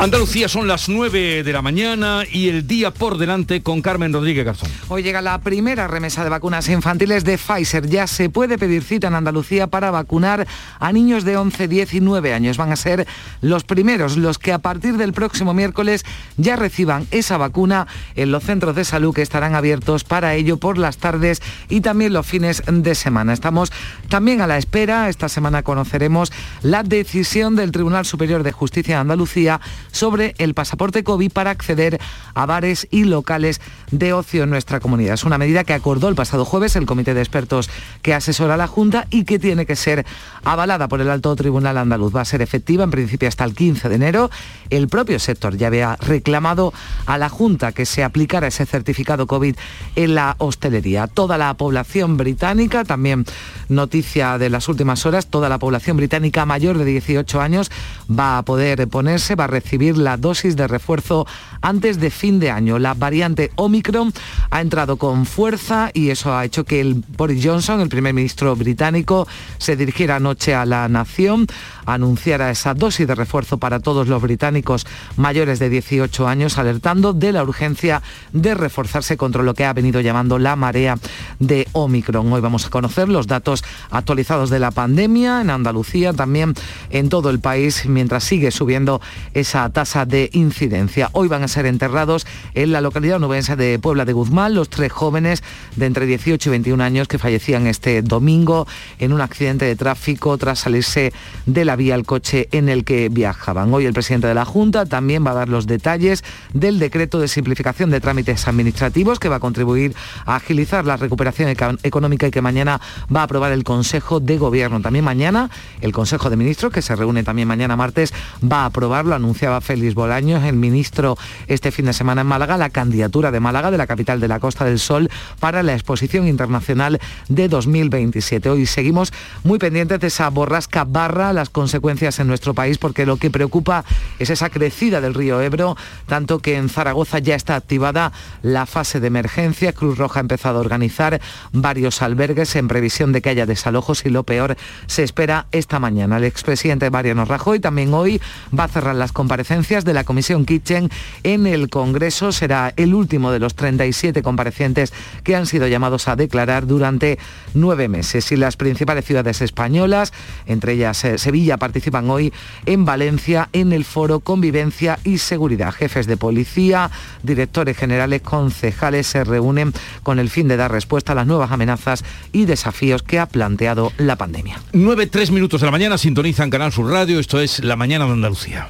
Andalucía son las 9 de la mañana y el día por delante con Carmen Rodríguez Garzón. Hoy llega la primera remesa de vacunas infantiles de Pfizer. Ya se puede pedir cita en Andalucía para vacunar a niños de 11, 19 años. Van a ser los primeros, los que a partir del próximo miércoles ya reciban esa vacuna en los centros de salud que estarán abiertos para ello por las tardes y también los fines de semana. Estamos también a la espera. Esta semana conoceremos la decisión del Tribunal Superior de Justicia de Andalucía sobre el pasaporte COVID para acceder a bares y locales de ocio en nuestra comunidad. Es una medida que acordó el pasado jueves el comité de expertos que asesora a la Junta y que tiene que ser avalada por el Alto Tribunal Andaluz. Va a ser efectiva en principio hasta el 15 de enero. El propio sector ya había reclamado a la Junta que se aplicara ese certificado COVID en la hostelería. Toda la población británica, también noticia de las últimas horas, toda la población británica mayor de 18 años va a poder ponerse, va a recibir la dosis de refuerzo antes de fin de año. La variante Omicron ha entrado con fuerza y eso ha hecho que el Boris Johnson, el primer ministro británico, se dirigiera anoche a la nación, anunciara esa dosis de refuerzo para todos los británicos mayores de 18 años, alertando de la urgencia de reforzarse contra lo que ha venido llamando la marea de Omicron. Hoy vamos a conocer los datos actualizados de la pandemia en Andalucía, también en todo el país, mientras sigue subiendo esa tasa de incidencia. Hoy van a ser enterrados en la localidad nubense de Puebla de Guzmán los tres jóvenes de entre 18 y 21 años que fallecían este domingo en un accidente de tráfico tras salirse de la vía el coche en el que viajaban. Hoy el presidente de la Junta también va a dar los detalles del decreto de simplificación de trámites administrativos que va a contribuir a agilizar la recuperación económica y que mañana va a aprobar el Consejo de Gobierno. También mañana el Consejo de Ministros, que se reúne también mañana martes, va a aprobarlo, anunciaba Félix Bolaños, el ministro este fin de semana en Málaga, la candidatura de Málaga, de la capital de la Costa del Sol, para la exposición internacional de 2027. Hoy seguimos muy pendientes de esa borrasca barra, las en nuestro país, porque lo que preocupa es esa crecida del río Ebro, tanto que en Zaragoza ya está activada la fase de emergencia. Cruz Roja ha empezado a organizar varios albergues en previsión de que haya desalojos y lo peor se espera esta mañana. El expresidente Mariano Rajoy también hoy va a cerrar las comparecencias de la Comisión Kitchen en el Congreso. Será el último de los 37 comparecientes que han sido llamados a declarar durante nueve meses. Y las principales ciudades españolas, entre ellas eh, Sevilla, participan hoy en Valencia en el foro Convivencia y Seguridad. Jefes de policía, directores generales, concejales se reúnen con el fin de dar respuesta a las nuevas amenazas y desafíos que ha planteado la pandemia. 9, 3 minutos de la mañana, sintonizan Canal Sur Radio, esto es La Mañana de Andalucía.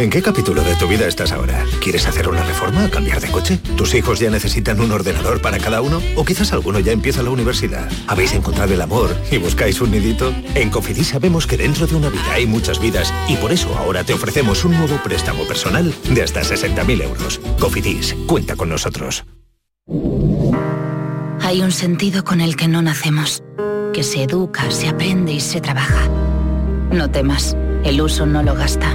¿En qué capítulo de tu vida estás ahora? ¿Quieres hacer una reforma cambiar de coche? ¿Tus hijos ya necesitan un ordenador para cada uno? ¿O quizás alguno ya empieza la universidad? ¿Habéis encontrado el amor y buscáis un nidito? En Cofidis sabemos que dentro de una vida hay muchas vidas y por eso ahora te ofrecemos un nuevo préstamo personal de hasta 60.000 euros. Cofidis, cuenta con nosotros. Hay un sentido con el que no nacemos, que se educa, se aprende y se trabaja. No temas, el uso no lo gasta.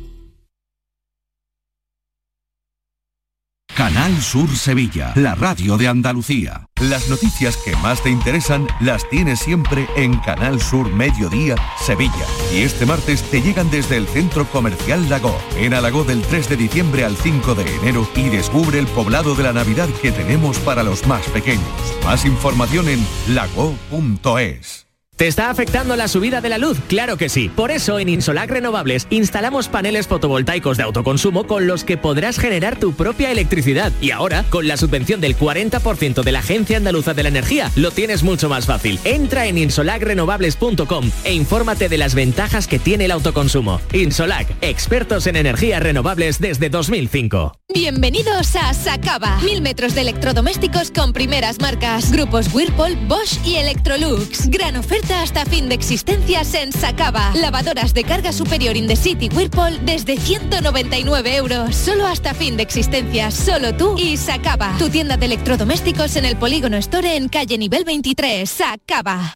Canal Sur Sevilla, la radio de Andalucía. Las noticias que más te interesan las tienes siempre en Canal Sur Mediodía, Sevilla. Y este martes te llegan desde el Centro Comercial Lago, en Alagó del 3 de diciembre al 5 de enero y descubre el poblado de la Navidad que tenemos para los más pequeños. Más información en lago.es. ¿Te está afectando la subida de la luz? Claro que sí. Por eso en Insolac Renovables instalamos paneles fotovoltaicos de autoconsumo con los que podrás generar tu propia electricidad. Y ahora, con la subvención del 40% de la Agencia Andaluza de la Energía, lo tienes mucho más fácil. Entra en insolacrenovables.com e infórmate de las ventajas que tiene el autoconsumo. Insolac, expertos en energías renovables desde 2005. Bienvenidos a Sacaba. Mil metros de electrodomésticos con primeras marcas. Grupos Whirlpool, Bosch y Electrolux. Gran oferta hasta fin de existencias en Sacaba. Lavadoras de carga superior in the city Whirlpool desde 199 euros. Solo hasta fin de existencias. Solo tú y Sacaba. Tu tienda de electrodomésticos en el Polígono Store en calle nivel 23. Sacaba.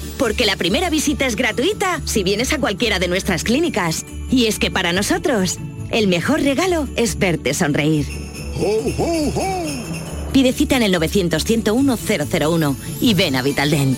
Porque la primera visita es gratuita si vienes a cualquiera de nuestras clínicas. Y es que para nosotros, el mejor regalo es verte sonreír. Pide cita en el 900-101-001 y ven a Vitaldent.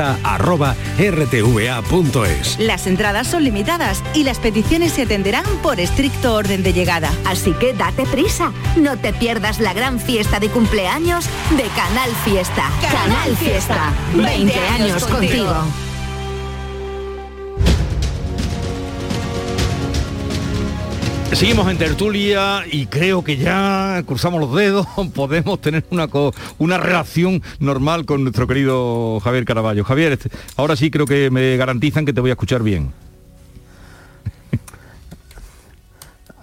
canalfiesta.rtva.es. Las entradas son limitadas y las peticiones se atenderán por estricto orden de llegada. Así que date prisa, no te pierdas la gran fiesta de cumpleaños de Canal Fiesta. Canal Fiesta, 20 años contigo. Seguimos en tertulia y creo que ya cruzamos los dedos, podemos tener una, una relación normal con nuestro querido Javier Caraballo. Javier, este- ahora sí creo que me garantizan que te voy a escuchar bien.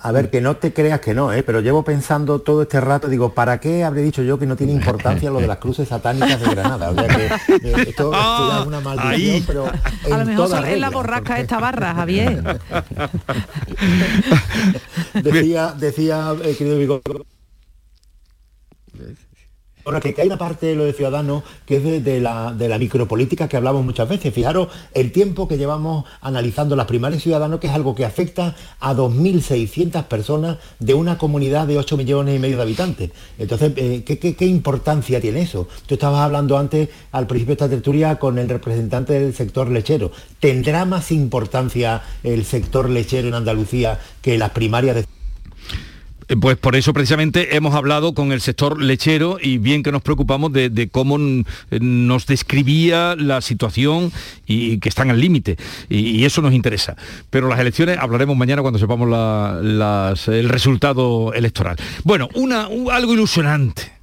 A ver, que no te creas que no, ¿eh? pero llevo pensando todo este rato, digo, ¿para qué habré dicho yo que no tiene importancia lo de las cruces satánicas de Granada? O sea que eh, esto, esto es una maldición, ahí. pero en A lo mejor toda es la borrasca esta barra, Javier. decía, decía eh, querido Vigo, Ahora, que, hay una parte de lo de Ciudadanos que es de, la, de la micropolítica que hablamos muchas veces. Fijaros el tiempo que llevamos analizando las primarias Ciudadanos, que es algo que afecta a 2.600 personas de una comunidad de 8 millones y medio de habitantes. Entonces, eh, ¿qué, qué, qué importancia tiene eso? Tú estabas hablando antes, al principio de esta tertulia, con el representante del sector lechero. ¿Tendrá más importancia el sector lechero en Andalucía que las primarias de Pues por eso precisamente hemos hablado con el sector lechero y bien que nos preocupamos de, cómo eh, nos describía la situación y, que están al límite. Y, eso nos interesa. Pero las elecciones hablaremos mañana cuando sepamos el resultado electoral. Bueno, una, un- algo ilusionante.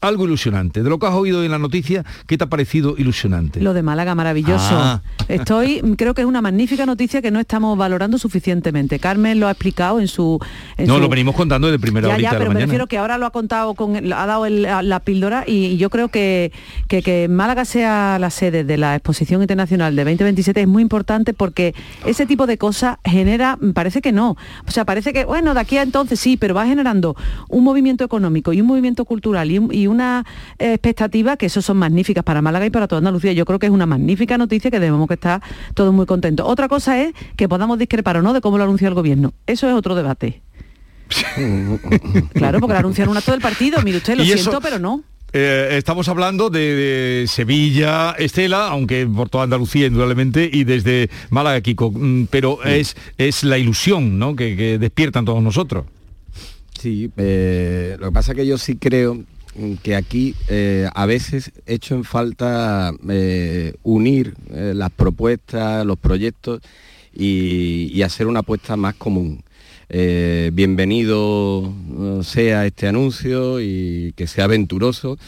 Algo ilusionante. De lo que has oído en la noticia, ¿qué te ha parecido ilusionante? Lo de Málaga, maravilloso. Ah. Estoy, creo que es una magnífica noticia que no estamos valorando suficientemente. Carmen lo ha explicado en su... en No, su- lo venimos contando desde primera ya, horita ya, de la pero me mañana. refiero que ahora lo ha contado con ha dado el- la, la píldora y, y yo creo que, que que Málaga sea la sede de la exposición internacional de 2027 es muy importante porque ese tipo de cosas genera, parece que no, o sea, parece que bueno, de aquí a entonces sí, pero va generando un movimiento económico y un movimiento cultural y, un- y una eh, expectativa que eso son magníficas para Málaga y para toda Andalucía. Yo creo que es una magnífica noticia que debemos que estar todos muy contentos. Otra cosa es que podamos discrepar o no de cómo lo anunció el gobierno. Eso es otro debate. Claro, porque lo anunciaron un acto del partido. Mire usted, lo siento, eso- pero no. Eh, estamos hablando de, de Sevilla, Estela, aunque por toda Andalucía indudablemente, y desde Málaga, Kiko, Mm, pero es, es la ilusión ¿no? que, que despiertan todos nosotros. Sí, eh, lo que pasa es que yo sí creo que aquí eh, a veces echo en falta eh, unir eh, las propuestas, los proyectos y, y hacer una apuesta más común. Bienvenido sea este anuncio y que sea aventuroso,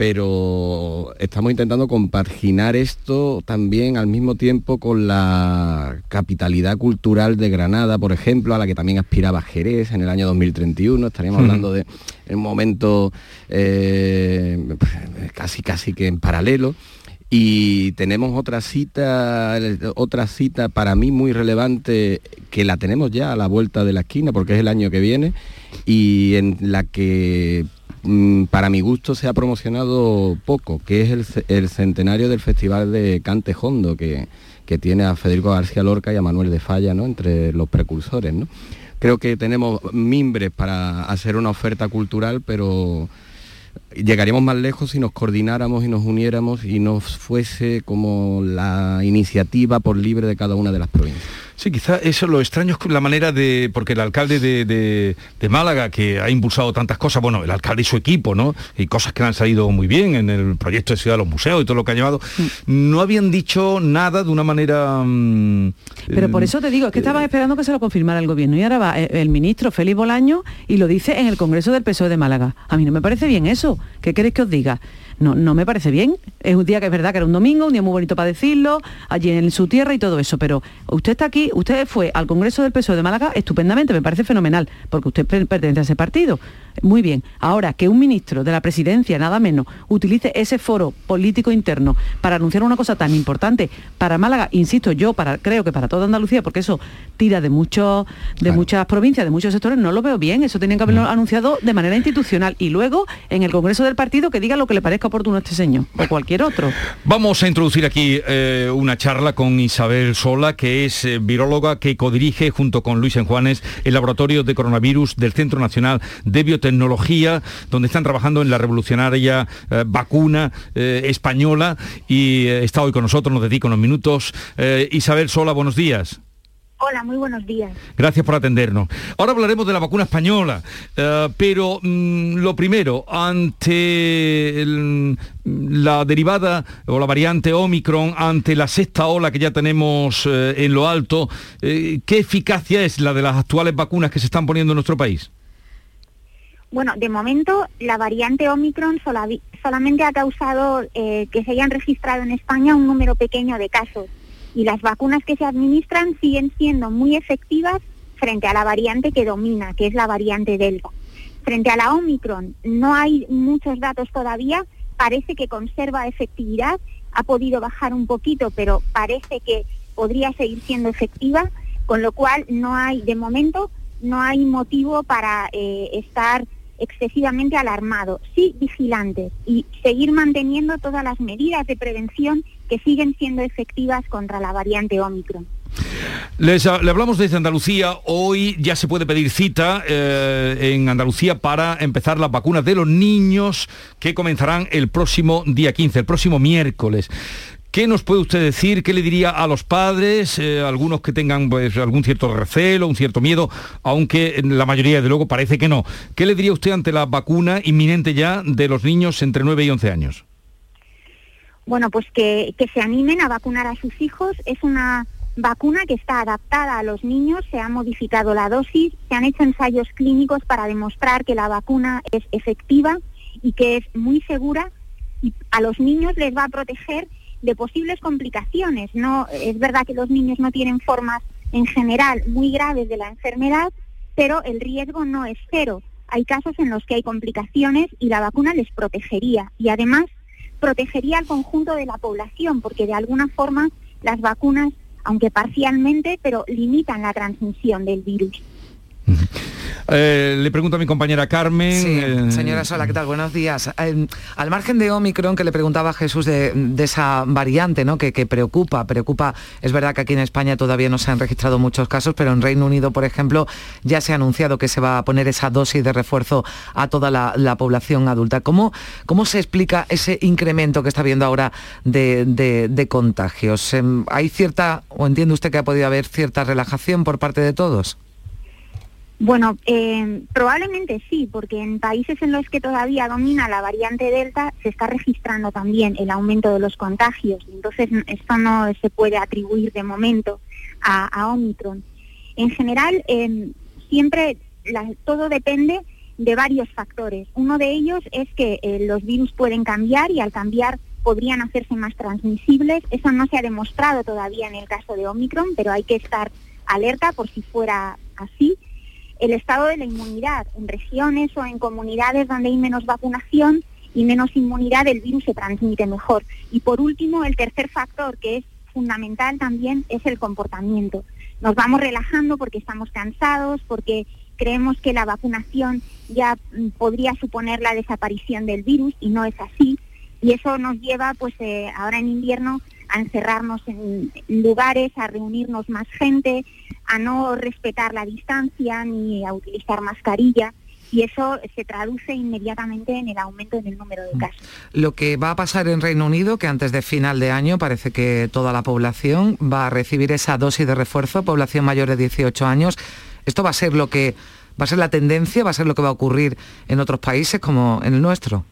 pero estamos intentando compaginar esto también al mismo tiempo con la capitalidad cultural de Granada, por ejemplo, a la que también aspiraba Jerez en el año 2031. Estaríamos Ujú. hablando de un momento eh, casi casi que en paralelo. Y tenemos otra cita, otra cita para mí muy relevante que la tenemos ya a la vuelta de la esquina porque es el año que viene y en la que mm, para mi gusto se ha promocionado poco, que es el, el centenario del Festival de Cante Hondo, que, que tiene a Federico García Lorca y a Manuel de Falla ¿no? entre los precursores. ¿no? Creo que tenemos mimbres para hacer una oferta cultural, pero llegaríamos más lejos si nos coordináramos y nos uniéramos y nos fuese como la iniciativa por libre de cada una de las provincias. Sí, quizá eso lo extraño es la manera de, porque el alcalde de, Málaga, que ha impulsado tantas cosas, bueno, el alcalde y su equipo, ¿no? Y cosas que han salido muy bien en el proyecto de Ciudad de los Museos y todo lo que ha llevado, mm. no habían dicho nada de una manera... Mm, Pero por eso te digo, es que estaban esperando que se lo confirmara el gobierno y ahora va el ministro Félix Bolaño y lo dice en el Congreso del PSOE de Málaga. A mí no me parece bien eso. ¿Qué queréis que os diga? No, no me parece bien. Es un día que es verdad que era un domingo, un día muy bonito para decirlo, allí en su tierra y todo eso, pero usted está aquí, usted fue al Congreso del PSOE de Málaga estupendamente, me parece fenomenal, porque usted pertenece a ese partido. Muy bien. Ahora, que un ministro de la presidencia, nada menos, utilice ese foro político interno para anunciar una cosa tan importante para Málaga, insisto, yo para, creo que para toda Andalucía, porque eso tira de muchos, de muchas provincias, de muchos sectores, no lo veo bien. Eso tenían que haberlo anunciado de manera institucional. Y luego, en el Congreso del Partido, que diga lo que le parezca oportuno a este señor, o cualquier otro. Vamos a introducir aquí eh, una charla con Isabel Sola, que es eh, viróloga que codirige junto con Luis Enjuanes el laboratorio de coronavirus del Centro Nacional de Biotecnología tecnología, donde están trabajando en la revolucionaria eh, vacuna eh, española y eh, está hoy con nosotros, nos dedica unos minutos. Isabel Sola, buenos días. Hola, muy buenos días. Gracias por atendernos. Ahora hablaremos de la vacuna española, pero mm, lo primero, ante la derivada o la variante Omicron, ante la sexta ola que ya tenemos en lo alto, ¿qué eficacia es la de las actuales vacunas que se están poniendo en nuestro país? Bueno, de momento la variante Omicron solamente ha causado eh, que se hayan registrado en España un número pequeño de casos y las vacunas que se administran siguen siendo muy efectivas frente a la variante que domina, que es la variante Delta. Frente a la Omicron no hay muchos datos todavía, parece que conserva efectividad, ha podido bajar un poquito, pero parece que podría seguir siendo efectiva, con lo cual no hay, de momento, no hay motivo para eh, estar excesivamente alarmado, sí vigilantes y seguir manteniendo todas las medidas de prevención que siguen siendo efectivas contra la variante Omicron. Les, le hablamos desde Andalucía. Hoy ya se puede pedir cita eh, en Andalucía para empezar las vacunas de los niños que comenzarán el próximo día 15, el próximo miércoles. ¿Qué nos puede usted decir? ¿Qué le diría a los padres, eh, algunos que tengan pues, algún cierto recelo, un cierto miedo, aunque la mayoría de luego parece que no? ¿Qué le diría usted ante la vacuna inminente ya de los niños entre 9 y 11 años? Bueno, pues que, que se animen a vacunar a sus hijos. Es una vacuna que está adaptada a los niños, se ha modificado la dosis, se han hecho ensayos clínicos para demostrar que la vacuna es efectiva y que es muy segura y a los niños les va a proteger de posibles complicaciones. No, es verdad que los niños no tienen formas en general muy graves de la enfermedad, pero el riesgo no es cero. Hay casos en los que hay complicaciones y la vacuna les protegería y además protegería al conjunto de la población porque de alguna forma las vacunas, aunque parcialmente, pero limitan la transmisión del virus. Eh, le pregunto a mi compañera Carmen. Sí, eh, señora Sola, ¿qué tal? Buenos días. Eh, al margen de Omicron, que le preguntaba a Jesús de, esa variante ¿no? que, preocupa, preocupa, es verdad que aquí en España todavía no se han registrado muchos casos, pero en Reino Unido, por ejemplo, ya se ha anunciado que se va a poner esa dosis de refuerzo a toda la, población adulta. ¿Cómo, ¿Cómo se explica ese incremento que está habiendo ahora de, de contagios? Em, ¿Hay cierta, o entiende usted que ha podido haber cierta relajación por parte de todos? Bueno, eh, probablemente sí, porque en países en los que todavía domina la variante Delta se está registrando también el aumento de los contagios. Entonces, esto no se puede atribuir de momento a, Omicron. En general, em, siempre todo depende de varios factores. Uno de ellos es que eh, los virus pueden cambiar y al cambiar podrían hacerse más transmisibles. Eso no se ha demostrado todavía en el caso de Omicron, pero hay que estar alerta por si fuera así el estado de la inmunidad. En regiones o en comunidades donde hay menos vacunación y menos inmunidad, el virus se transmite mejor. Y por último, el tercer factor, que es fundamental también, es el comportamiento. nos vamos relajando porque estamos cansados, porque creemos que la vacunación ya mm, podría suponer la desaparición del virus y no es así. Y eso nos lleva, pues eh, ahora en invierno, a encerrarnos en lugares, a reunirnos más gente, a no respetar la distancia ni a utilizar mascarilla y eso se traduce inmediatamente en el aumento en el número de casos. Lo que va a pasar en Reino Unido, que antes de final de año parece que toda la población va a recibir esa dosis de refuerzo, población mayor de 18 años, esto va a ser lo que va a ser la tendencia, va a ser lo que va a ocurrir en otros países como en el nuestro.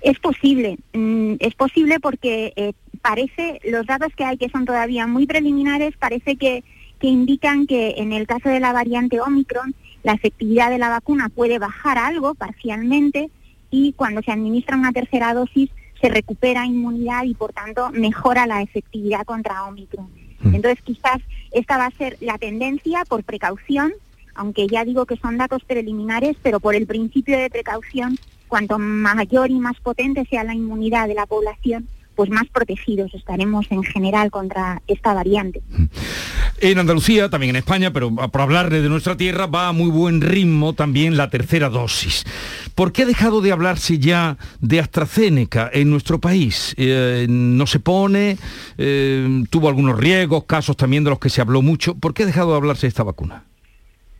Es posible, mm, es posible porque eh, parece, los datos que hay que son todavía muy preliminares, parece que, que indican que en el caso de la variante Omicron, la efectividad de la vacuna puede bajar algo parcialmente y cuando se administra una tercera dosis se recupera inmunidad y por tanto mejora la efectividad contra Omicron. Mm. Entonces quizás esta va a ser la tendencia por precaución, aunque ya digo que son datos preliminares, pero por el principio de precaución, cuanto mayor y más potente sea la inmunidad de la población, pues más protegidos estaremos en general contra esta variante. En Andalucía, también en España, pero por hablarle de nuestra tierra, va a muy buen ritmo también la tercera dosis. ¿Por qué ha dejado de hablarse ya de AstraZeneca en nuestro país? Eh, no se pone, eh, tuvo algunos riesgos, casos también de los que se habló mucho. ¿Por qué ha dejado de hablarse de esta vacuna?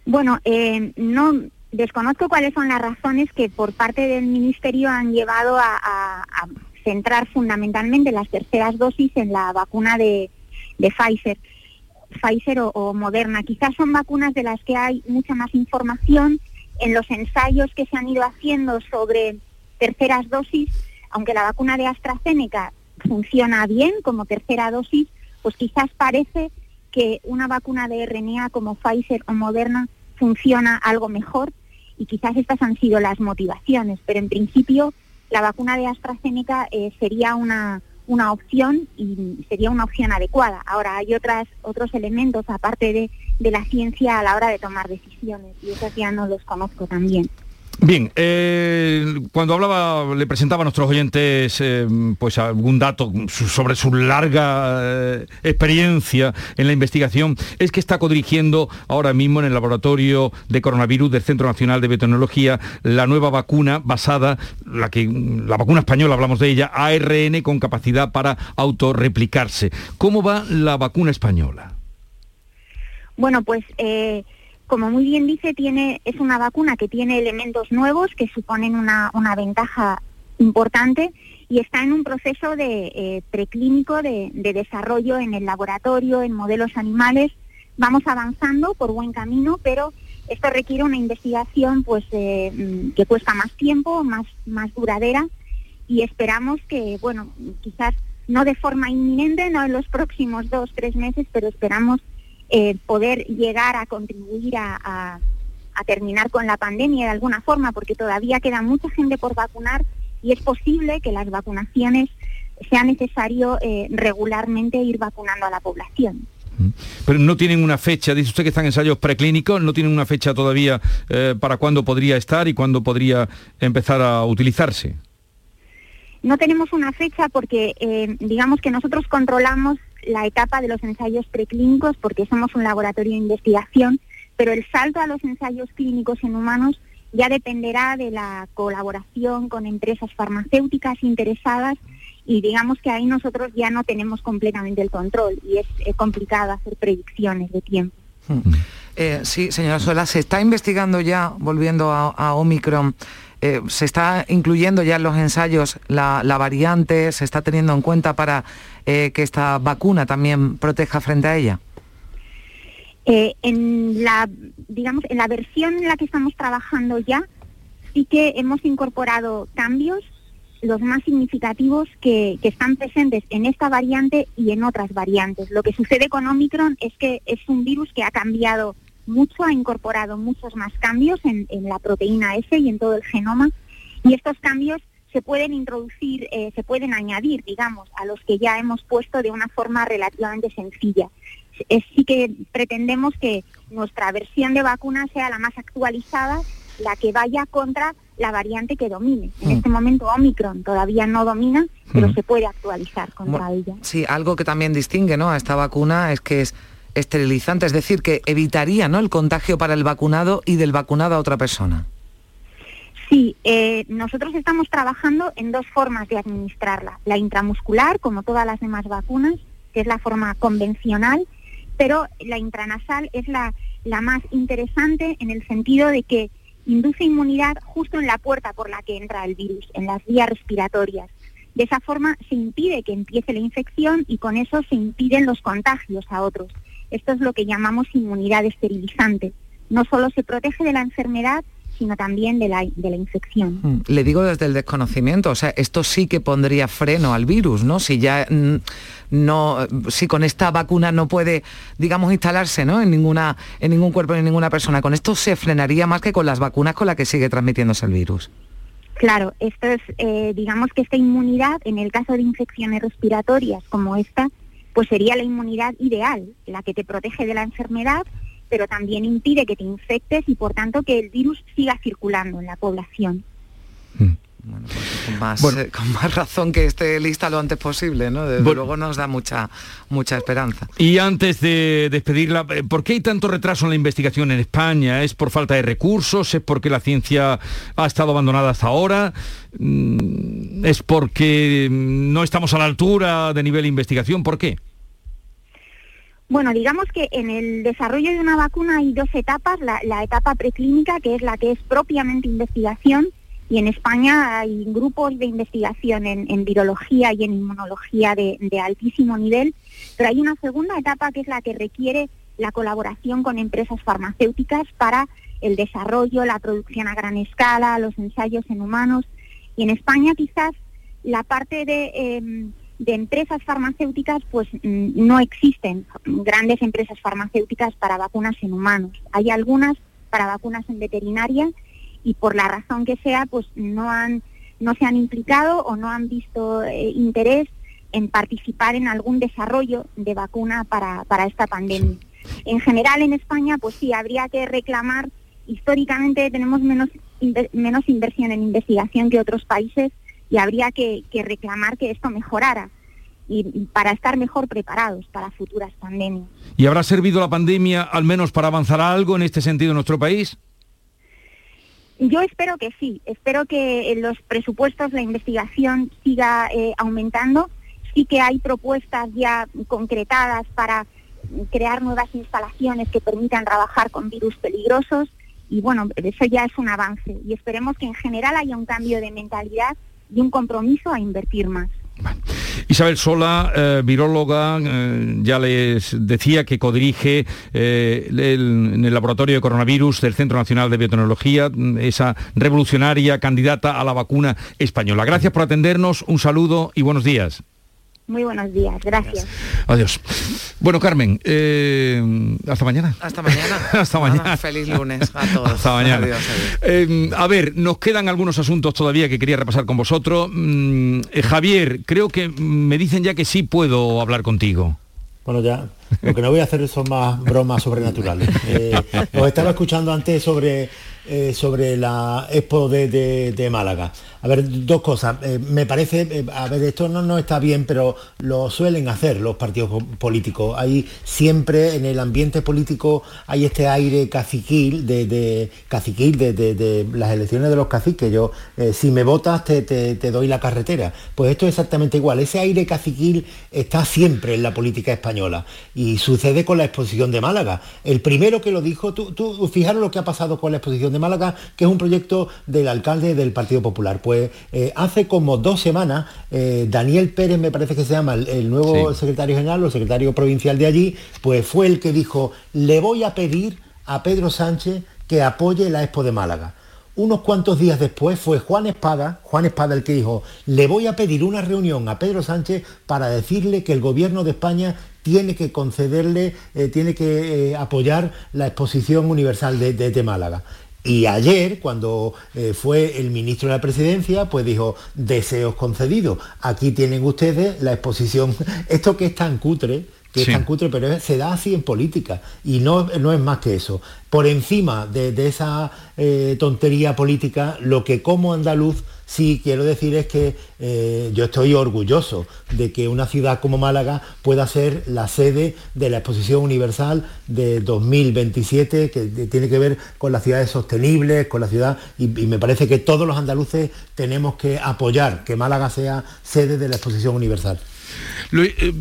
Bueno, eh, no desconozco cuáles son las razones que por parte del Ministerio han llevado a centrar fundamentalmente las terceras dosis en la vacuna de, Pfizer. Pfizer o, Moderna. Quizás son vacunas de las que hay mucha más información en los ensayos que se han ido haciendo sobre terceras dosis, aunque la vacuna de AstraZeneca funciona bien como tercera dosis, pues quizás parece que una vacuna de RNA como Pfizer o Moderna funciona algo mejor y quizás estas han sido las motivaciones, pero en principio la vacuna de AstraZeneca eh, sería una, una opción y sería una opción adecuada. Ahora hay otras, otros elementos aparte de, de la ciencia a la hora de tomar decisiones y esos ya no los conozco también. Bien, eh, cuando hablaba, le presentaba a nuestros oyentes eh, pues algún dato sobre su larga eh, experiencia en la investigación, es que está codirigiendo ahora mismo en el laboratorio de coronavirus del Centro Nacional de Biotecnología la nueva vacuna basada, la, que, la vacuna española, hablamos de ella, ARN con capacidad para autorreplicarse. ¿Cómo va la vacuna española? Bueno, pues como muy bien dice, tiene, es una vacuna que tiene elementos nuevos que suponen una, ventaja importante y está en un proceso de eh, preclínico de, desarrollo en el laboratorio, en modelos animales. Vamos avanzando por buen camino, pero esto requiere una investigación pues eh, mm, que cuesta más tiempo, más, más duradera y esperamos que, bueno, quizás no de forma inminente, no en los próximos dos, tres meses, pero esperamos eh, poder llegar a contribuir a, terminar con la pandemia de alguna forma, porque todavía queda mucha gente por vacunar y es posible que las vacunaciones sea necesario eh, regularmente ir vacunando a la población. Mm. Pero no tienen una fecha, dice usted que están ensayos preclínicos, no tienen una fecha todavía eh, para cuándo podría estar y cuándo podría empezar a utilizarse. No tenemos una fecha porque digamos que nosotros controlamos la etapa de los ensayos preclínicos porque somos un laboratorio de investigación, pero el salto a los ensayos clínicos en humanos ya dependerá de la colaboración con empresas farmacéuticas interesadas y digamos que ahí nosotros ya no tenemos completamente el control y es, complicado hacer predicciones de tiempo. Hmm. Eh, sí, señora Sola, se está investigando ya, volviendo a, Omicron, eh, se está incluyendo ya en los ensayos la, la, variante, se está teniendo en cuenta para eh, que esta vacuna también proteja frente a ella? Eh, en la, digamos, en la versión en la que estamos trabajando ya, sí que hemos incorporado cambios, los más significativos que, están presentes en esta variante y en otras variantes. Lo que sucede con Omicron es que es un virus que ha cambiado mucho, ha incorporado muchos más cambios en, en la proteína S y en todo el genoma, y estos cambios se pueden introducir, eh, se pueden añadir, digamos, a los que ya hemos puesto de una forma relativamente sencilla. sí que pretendemos que nuestra versión de vacuna sea la más actualizada, la que vaya contra la variante que domine. En mm. este momento Omicron todavía no domina, pero mm. se puede actualizar contra ella. Sí, algo que también distingue ¿no? a esta vacuna es que es esterilizante, es decir, que evitaría ¿no? el contagio para el vacunado y del vacunado a otra persona. Sí, eh, nosotros estamos trabajando en dos formas de administrarla. La intramuscular, como todas las demás vacunas, que es la forma convencional, pero la intranasal es la, la más interesante en el sentido de que induce inmunidad justo en la puerta por la que entra el virus, en las vías respiratorias. De esa forma se impide que empiece la infección y con eso se impiden los contagios a otros. Esto es lo que llamamos inmunidad esterilizante. No solo se protege de la enfermedad, sino también de la, de la infección. Mm, le digo desde el desconocimiento, o sea, esto sí que pondría freno al virus, ¿no? Si ya mm, no, si con esta vacuna no puede, digamos, instalarse, ¿no? En ninguna, en ningún cuerpo, en ninguna persona. Con esto se frenaría más que con las vacunas con las que sigue transmitiéndose el virus. Claro, esto es, eh, digamos que esta inmunidad, en el caso de infecciones respiratorias como esta, pues sería la inmunidad ideal, la que te protege de la enfermedad pero también impide que te infectes y por tanto que el virus siga circulando en la población. Hmm. Bueno, pues eh, con, más, razón que esté lista lo antes posible, ¿no? Desde luego nos da mucha, mucha esperanza. Y antes de despedirla, eh, ¿por qué hay tanto retraso en la investigación en España? ¿Es por falta de recursos? ¿Es porque la ciencia ha estado abandonada hasta ahora? Mm, ¿Es porque no estamos a la altura de nivel de investigación? ¿Por qué? Bueno, digamos que en el desarrollo de una vacuna hay dos etapas, la, etapa preclínica, que es la que es propiamente investigación, y en España hay grupos de investigación en, virología y en inmunología de, altísimo nivel, pero hay una segunda etapa que es la que requiere la colaboración con empresas farmacéuticas para el desarrollo, la producción a gran escala, los ensayos en humanos. Y en España quizás la parte de em, de empresas farmacéuticas, pues mm, no existen grandes empresas farmacéuticas para vacunas en humanos. Hay algunas para vacunas en veterinaria y por la razón que sea, pues no han no se han implicado o no han visto eh, interés en participar en algún desarrollo de vacuna para, para esta pandemia. En general en España, pues sí, habría que reclamar, históricamente tenemos menos, menos inversión en investigación que otros países y habría que, reclamar que esto mejorara y, para estar mejor preparados para futuras pandemias. ¿Y habrá servido la pandemia al menos para avanzar algo en este sentido en nuestro país? Yo espero que sí, espero que los presupuestos, la investigación siga eh, aumentando. Sí que hay propuestas ya concretadas para crear nuevas instalaciones que permitan trabajar con virus peligrosos y bueno, eso ya es un avance y esperemos que en general haya un cambio de mentalidad y un compromiso a invertir más. Isabel Sola, eh, viróloga, eh, ya les decía que codirige eh, en el laboratorio de coronavirus del Centro Nacional de Biotecnología, mm, esa revolucionaria candidata a la vacuna española. Gracias por atendernos, un saludo y buenos días. Muy buenos días, gracias. Adiós. Bueno, Carmen, eh, hasta mañana. Hasta mañana. hasta mañana. feliz lunes a todos. Hasta mañana. Eh, a ver, nos quedan algunos asuntos todavía que quería repasar con vosotros. Mm, eh, Javier, creo que me dicen ya que sí puedo hablar contigo. Bueno, ya, lo que no voy a hacer son más bromas sobrenaturales. os estaba escuchando antes sobre, sobre la Expo de Málaga. A ver, dos cosas. Eh, me parece, eh, a ver, esto no, no está bien, pero lo suelen hacer los partidos políticos. Hay siempre en el ambiente político hay este aire caciquil de, de caciquil de, las elecciones de los caciques. Yo, eh, si me votas, te, doy la carretera. Pues esto es exactamente igual. Ese aire caciquil está siempre en la política española. Y sucede con la exposición de Málaga. El primero que lo dijo, tú, tú fijaros lo que ha pasado con la exposición de Málaga, que es un proyecto del alcalde del Partido Popular pues eh, hace como dos semanas, eh, Daniel Pérez, me parece que se llama, el, nuevo secretario general o secretario provincial de allí, pues fue el que dijo, le voy a pedir a Pedro Sánchez que apoye la Expo de Málaga. Unos cuantos días después fue Juan Espada, Juan Espada el que dijo, le voy a pedir una reunión a Pedro Sánchez para decirle que el gobierno de España tiene que concederle, eh, tiene que apoyar la exposición universal de Málaga. Y ayer, cuando eh, fue el ministro de la presidencia, pues dijo, deseos concedidos. Aquí tienen ustedes la exposición. Esto que es tan cutre, que es tan cutre, pero se da así en política y no, no es más que eso. Por encima de, esa eh, tontería política, lo que como andaluz sí quiero decir es que eh, yo estoy orgulloso de que una ciudad como Málaga pueda ser la sede de la Exposición Universal de 2027, que tiene que ver con las ciudades sostenibles, con la ciudad, y, me parece que todos los andaluces tenemos que apoyar que Málaga sea sede de la Exposición Universal. Eh,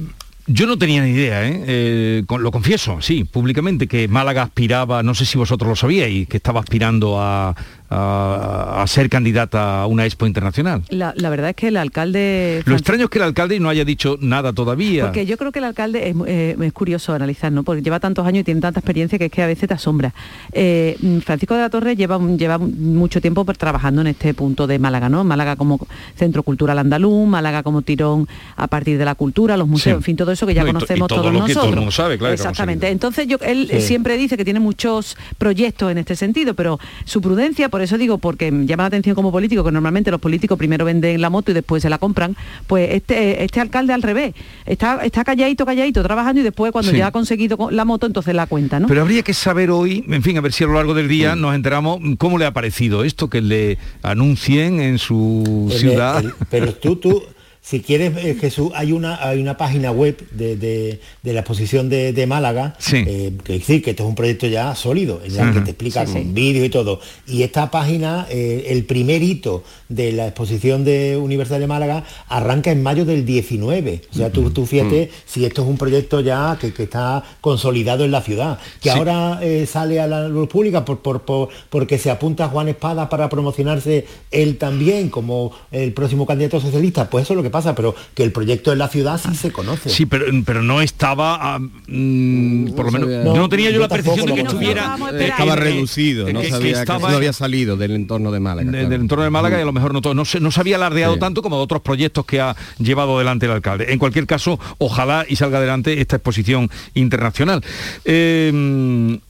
yo no tenía ni idea, ¿eh? ¿eh? lo confieso, sí, públicamente, que Málaga aspiraba, no sé si vosotros lo sabíais, que estaba aspirando a, a, ser candidata a una expo internacional. La, verdad es que el alcalde... Lo extraño es que el alcalde no haya dicho nada todavía. Porque yo creo que el alcalde es, eh, curioso analizar, ¿no? Porque lleva tantos años y tiene tanta experiencia que es que a veces te asombra. Eh, Francisco de la Torre lleva, lleva mucho tiempo trabajando en este punto de Málaga, ¿no? Málaga como centro cultural andaluz, Málaga como tirón a partir de la cultura, los museos, en fin, todo eso que ya conocemos todos nosotros. sabe, claro, Exactamente. Entonces yo, él siempre dice que tiene muchos proyectos en este sentido, pero su prudencia, por eso digo, porque llama la atención como político, que normalmente los políticos primero venden la moto y después se la compran, pues este, este alcalde al revés, está, está calladito, calladito, trabajando y después cuando ya ha conseguido la moto, entonces la cuenta, ¿no? Pero habría que saber hoy, en fin, a ver si a lo largo del día nos enteramos cómo le ha parecido esto que le anuncien en su ciudad. pero tú, tú si quieres, eh, Jesús, hay una, hay una página web de, la exposición de, Málaga, eh, que decir que esto es un proyecto ya sólido, en el que te explica con vídeos y todo. Y esta página, eh, el primer hito de la exposición de Universidad de Málaga arranca en mayo del 19. O sea, tú, tú fíjate mm. si esto es un proyecto ya que, está consolidado en la ciudad, que ahora sale a la luz pública por, por, porque se apunta Juan Espada para promocionarse él también como el próximo candidato socialista, pues eso es lo que pasa pero que el proyecto de la ciudad sí se conoce. Sí, pero, pero no estaba, ah, mm, por lo menos, no, no tenía yo, la percepción de que estuviera... estaba reducido, no, sabía, que no había salido del entorno de Málaga. Del entorno de Málaga y a lo mejor no, no, se, no se había alardeado tanto como de otros proyectos que ha llevado adelante el alcalde. En cualquier caso, ojalá y salga adelante esta exposición internacional. Eh,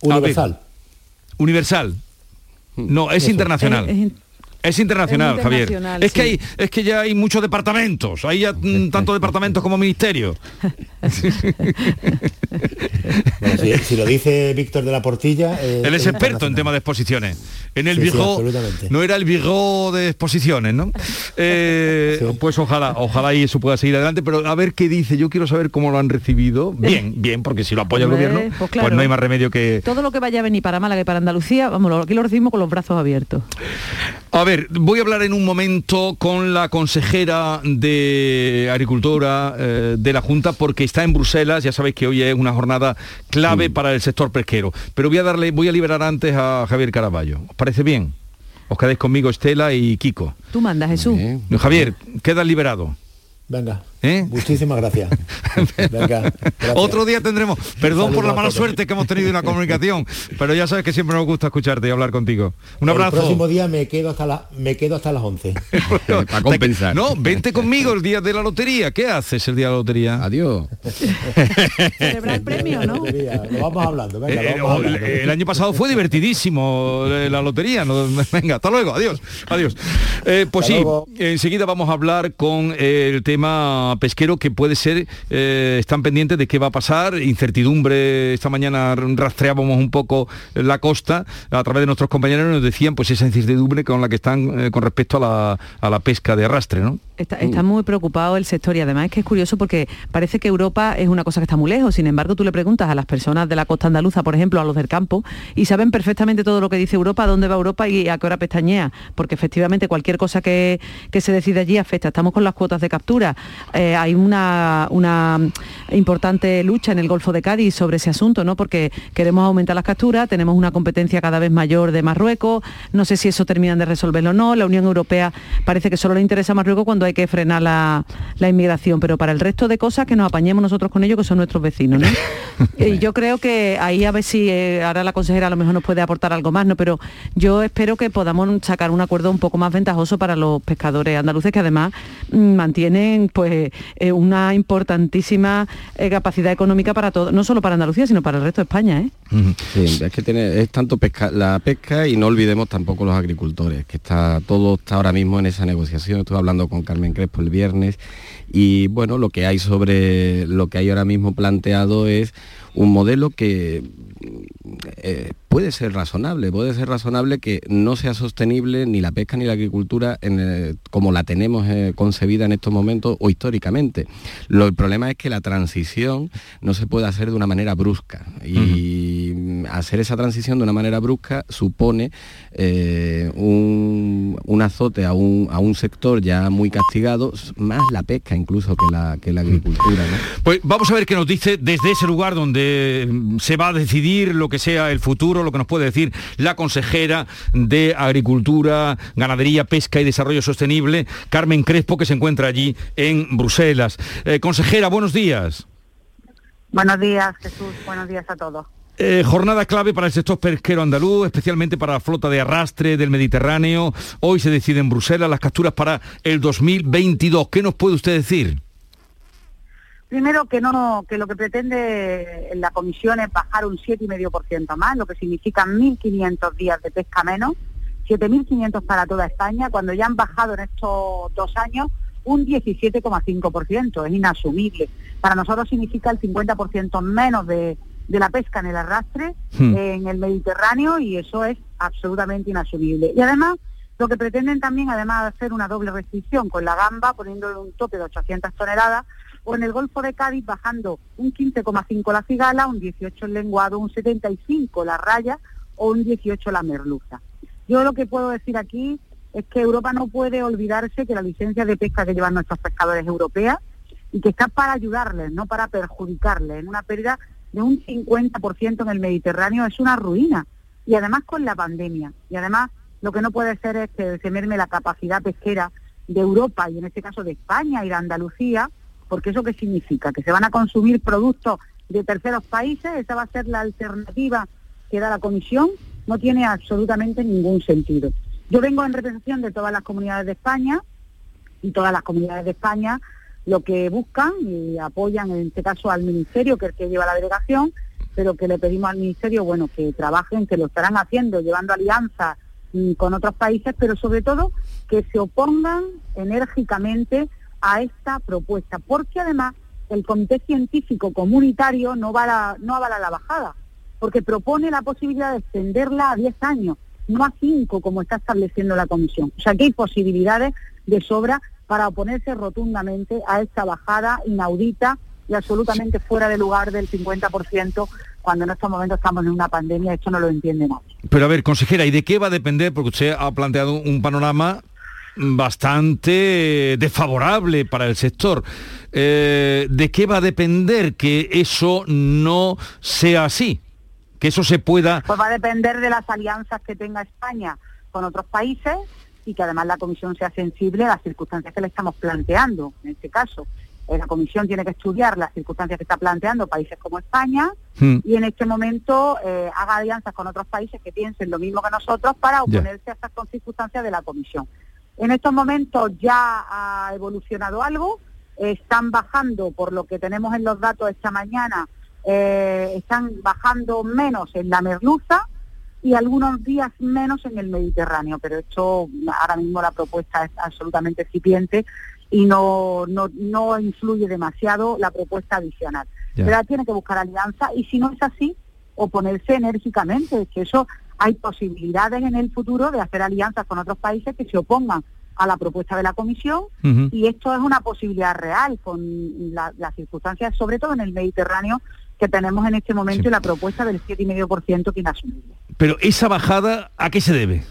Universal. Universal. No, es internacional. Es internacional, Javier. Es que hay, es que ya hay muchos departamentos, hay ya mm, tanto departamentos como ministerios. si, lo dice Víctor de la Portilla. Eh, Él es experto en temas de exposiciones. En el viejo no era el viejo de exposiciones, ¿no? Eh, pues ojalá, ojalá y eso pueda seguir adelante, pero a ver qué dice. Yo quiero saber cómo lo han recibido. Bien, bien, porque si lo apoya el gobierno, pues, pues, no hay más remedio que. Todo lo que vaya a venir para Málaga y para Andalucía, vamos, aquí lo recibimos con los brazos abiertos. A ver, voy a hablar en un momento con la consejera de Agricultura eh, de la Junta porque está en Bruselas, ya sabéis que hoy es una jornada clave para el sector pesquero. Pero voy a darle, voy a liberar antes a Javier Caraballo. ¿Os parece bien? Os quedáis conmigo Estela y Kiko. Tú mandas, Jesús. Javier, queda liberado. Venga. ¿Eh? Muchísimas gracias. Otro día tendremos, perdón por la mala suerte que hemos tenido en la comunicación, pero ya sabes que siempre nos gusta escucharte y hablar contigo. Un abrazo. El próximo día me quedo hasta, la, me quedo hasta las 11. Para compensar. No, vente conmigo el día de la lotería. ¿Qué haces el día de la lotería? Adiós. Celebrar el premio, ¿no? Lo vamos hablando. Venga, eh, vamos hablando. El año pasado fue divertidísimo eh, la lotería. venga, hasta luego. Adiós. Adiós. pues sí, enseguida vamos a hablar con el tema pesquero que puede ser, eh, están pendientes de qué va a pasar, incertidumbre, esta mañana rastreábamos un poco la costa, a través de nuestros compañeros nos decían pues esa incertidumbre con la que están eh, con respecto a la, a la pesca de arrastre, ¿no? Está, muy preocupado el sector y además es que es curioso porque parece que Europa es una cosa que está muy lejos, sin embargo tú le preguntas a las personas de la costa andaluza, por ejemplo, a los del campo, y saben perfectamente todo lo que dice Europa, dónde va Europa y a qué hora pestañea, porque efectivamente cualquier cosa que, se decide allí afecta. Estamos con las cuotas de captura, eh, hay una, una importante lucha en el Golfo de Cádiz sobre ese asunto, ¿no? porque queremos aumentar las capturas, tenemos una competencia cada vez mayor de Marruecos, no sé si eso terminan de resolverlo o no, la Unión Europea parece que solo le interesa a Marruecos cuando hay que frenar la, inmigración, pero para el resto de cosas que nos apañemos nosotros con ellos, que son nuestros vecinos. y yo creo que ahí a ver si eh, ahora la consejera a lo mejor nos puede aportar algo más, ¿no? pero yo espero que podamos sacar un acuerdo un poco más ventajoso para los pescadores andaluces que además mm, pues eh, una importantísima eh, capacidad económica para todo, no solo para Andalucía, sino para el resto de España. Sí, es que tiene, es tanto pesca, la pesca y no olvidemos tampoco los agricultores, que está todo está ahora mismo en esa negociación. Estuve hablando con Carmen Crespo el viernes y bueno, lo que hay sobre lo que hay ahora mismo planteado es un modelo que eh, puede ser razonable, puede ser razonable que no sea sostenible ni la pesca ni la agricultura en, como la tenemos eh, concebida en estos momentos o históricamente. Lo, el problema es que la transición no se puede hacer de una manera brusca y hacer esa transición de una manera brusca supone eh, un, un, azote a un, a un, sector ya muy castigado, más la pesca incluso que la, que la agricultura. Pues vamos a ver qué nos dice desde ese lugar donde mm, se va a decidir lo que sea el futuro, lo que nos puede decir la consejera de Agricultura, Ganadería, Pesca y Desarrollo Sostenible, Carmen Crespo, que se encuentra allí en Bruselas. Eh, consejera, buenos días. Buenos días, Jesús. Buenos días a todos. Eh, jornada clave para el sector pesquero andaluz, especialmente para la flota de arrastre del Mediterráneo. Hoy se decide en Bruselas las capturas para el 2022. ¿Qué nos puede usted decir? Primero que no, que lo que pretende la comisión es bajar un 7,5% más, lo que significa 1.500 días de pesca menos, 7.500 para toda España, cuando ya han bajado en estos dos años un 17,5%, es inasumible. Para nosotros significa el 50% menos de, de, la pesca en el arrastre hmm. en el Mediterráneo y eso es absolutamente inasumible. Y además, lo que pretenden también, además de hacer una doble restricción con la gamba, poniéndole un tope de 800 toneladas, o en el Golfo de Cádiz bajando un 15,5 la cigala, un 18 el lenguado, un 75 la raya o un 18 la merluza. Yo lo que puedo decir aquí es que Europa no puede olvidarse que la licencia de pesca que llevan nuestros pescadores europeas y que está para ayudarles, no para perjudicarles. En una pérdida de un 50% en el Mediterráneo es una ruina. Y además con la pandemia. Y además lo que no puede ser es que se merme la capacidad pesquera de Europa y en este caso de España y de Andalucía porque eso qué significa, que se van a consumir productos de terceros países, esa va a ser la alternativa que da la Comisión, no tiene absolutamente ningún sentido. Yo vengo en representación de todas las comunidades de España y todas las comunidades de España lo que buscan y apoyan en este caso al Ministerio, que es el que lleva la delegación, pero que le pedimos al Ministerio, bueno, que trabajen, que lo estarán haciendo, llevando alianzas mm, con otros países, pero sobre todo que se opongan enérgicamente a esta propuesta, porque además el Comité Científico Comunitario no, va no avala la bajada, porque propone la posibilidad de extenderla a 10 años, no a 5 como está estableciendo la Comisión. O sea que hay posibilidades de sobra para oponerse rotundamente a esta bajada inaudita y absolutamente fuera de lugar del 50% cuando en estos momentos estamos en una pandemia, esto no lo entiende nadie. Pero a ver, consejera, ¿y de qué va a depender? Porque usted ha planteado un panorama bastante desfavorable para el sector. Eh, ¿De qué va a depender que eso no sea así? Que eso se pueda... Pues va a depender de las alianzas que tenga España con otros países y que además la Comisión sea sensible a las circunstancias que le estamos planteando, en este caso. Eh, la Comisión tiene que estudiar las circunstancias que está planteando países como España hmm. y en este momento eh, haga alianzas con otros países que piensen lo mismo que nosotros para oponerse a estas circunstancias de la Comisión. En estos momentos ya ha evolucionado algo, están bajando, por lo que tenemos en los datos esta mañana, eh, están bajando menos en la merluza y algunos días menos en el Mediterráneo, pero esto ahora mismo la propuesta es absolutamente excipiente y no, no, influye demasiado la propuesta adicional. Pero tiene que buscar alianza y si no es así, oponerse enérgicamente, que eso hay posibilidades en el futuro de hacer alianzas con otros países que se opongan a la propuesta de la Comisión y esto es una posibilidad real con las circunstancias, sobre todo en el Mediterráneo, que tenemos en este momento y la propuesta del 7,5% que inasumible. Pero esa bajada, ¿a qué se debe?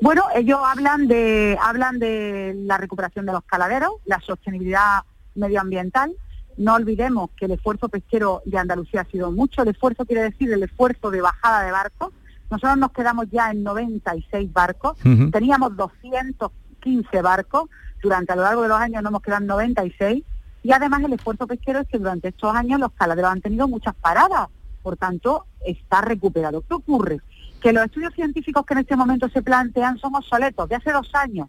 Bueno, ellos hablan de, hablan de la recuperación de los caladeros, la sostenibilidad medioambiental, no olvidemos que el esfuerzo pesquero de Andalucía ha sido mucho. El esfuerzo quiere decir el esfuerzo de bajada de barcos. Nosotros nos quedamos ya en 96 barcos. Teníamos 215 barcos. Durante a lo largo de los años nos hemos quedado en 96. Y además el esfuerzo pesquero es que durante estos años los caladeros han tenido muchas paradas. Por tanto, está recuperado. ¿Qué ocurre? Que los estudios científicos que en este momento se plantean son obsoletos de hace dos años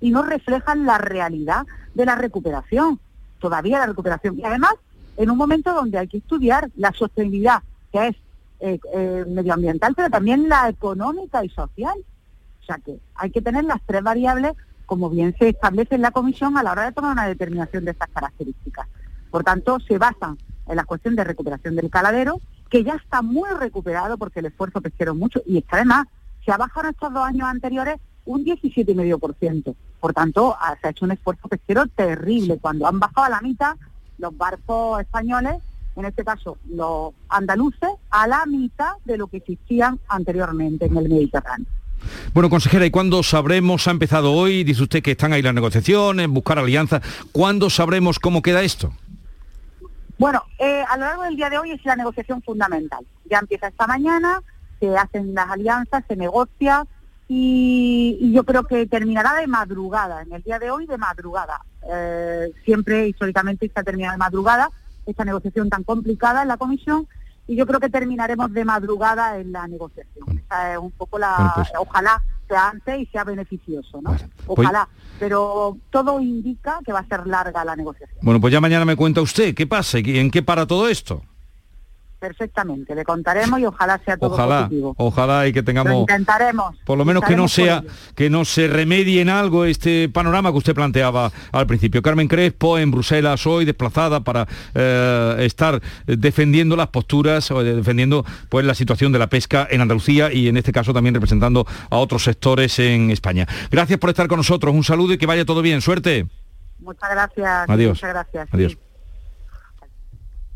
y no reflejan la realidad de la recuperación todavía la recuperación. Y además, en un momento donde hay que estudiar la sostenibilidad, que es eh, eh, medioambiental, pero también la económica y social. O sea que hay que tener las tres variables, como bien se establece en la comisión, a la hora de tomar una determinación de estas características. Por tanto, se basan en la cuestión de recuperación del caladero, que ya está muy recuperado porque el esfuerzo pesquero es mucho, y además se ha bajado en estos dos años anteriores un 17,5%. Por tanto, se ha hecho un esfuerzo pesquero terrible. Cuando han bajado a la mitad los barcos españoles, en este caso los andaluces, a la mitad de lo que existían anteriormente en el Mediterráneo. Bueno, consejera, ¿y cuándo sabremos, ha empezado hoy, dice usted que están ahí las negociaciones, buscar alianzas, ¿cuándo sabremos cómo queda esto? Bueno, eh, a lo largo del día de hoy es la negociación fundamental. Ya empieza esta mañana, se hacen las alianzas, se negocia y, yo creo que terminará de madrugada, en el día de hoy de madrugada. Eh, siempre históricamente está terminado de madrugada esta negociación tan complicada en la comisión y yo creo que terminaremos de madrugada en la negociación. Esa es un poco la... Pues ojalá sea antes y sea beneficioso, ¿no? Pues ojalá. Pero todo indica que va a ser larga la negociación. Bueno, pues ya mañana me cuenta usted qué pasa y en qué para todo esto. Perfectamente, le contaremos y ojalá sea todo ojalá, positivo. Ojalá y que tengamos. Lo intentaremos. Por lo menos que no sea, que no se remedie en algo este panorama que usted planteaba al principio. Carmen Crespo en Bruselas hoy desplazada para eh, estar defendiendo las posturas o defendiendo pues la situación de la pesca en Andalucía y en este caso también representando a otros sectores en España. Gracias por estar con nosotros. Un saludo y que vaya todo bien. Suerte. Muchas gracias. Adiós. Muchas gracias. Adiós.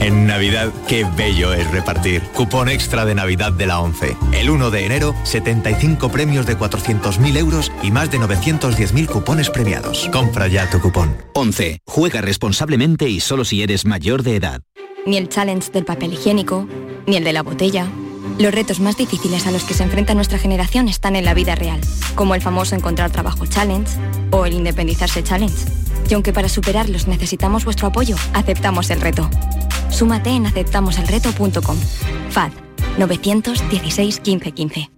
En Navidad, qué bello es repartir. Cupón extra de Navidad de la 11. El 1 de enero, 75 premios de 400.000 euros y más de 910.000 cupones premiados. Compra ya tu cupón. 11. Juega responsablemente y solo si eres mayor de edad. Ni el challenge del papel higiénico, ni el de la botella. Los retos más difíciles a los que se enfrenta nuestra generación están en la vida real, como el famoso encontrar trabajo challenge o el independizarse challenge. Y aunque para superarlos necesitamos vuestro apoyo, aceptamos el reto. Súmate en aceptamoselreto.com. FAD 916 1515.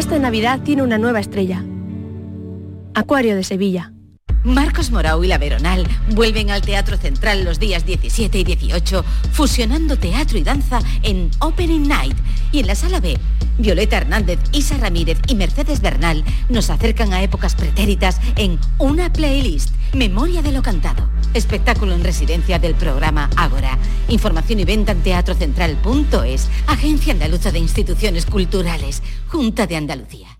Esta Navidad tiene una nueva estrella. Acuario de Sevilla. Marcos Morau y La Veronal vuelven al Teatro Central los días 17 y 18, fusionando teatro y danza en Opening Night. Y en la Sala B, Violeta Hernández, Isa Ramírez y Mercedes Bernal nos acercan a épocas pretéritas en Una Playlist, Memoria de lo Cantado. Espectáculo en residencia del programa Ágora. Información y venta en teatrocentral.es, Agencia Andaluza de Instituciones Culturales, Junta de Andalucía.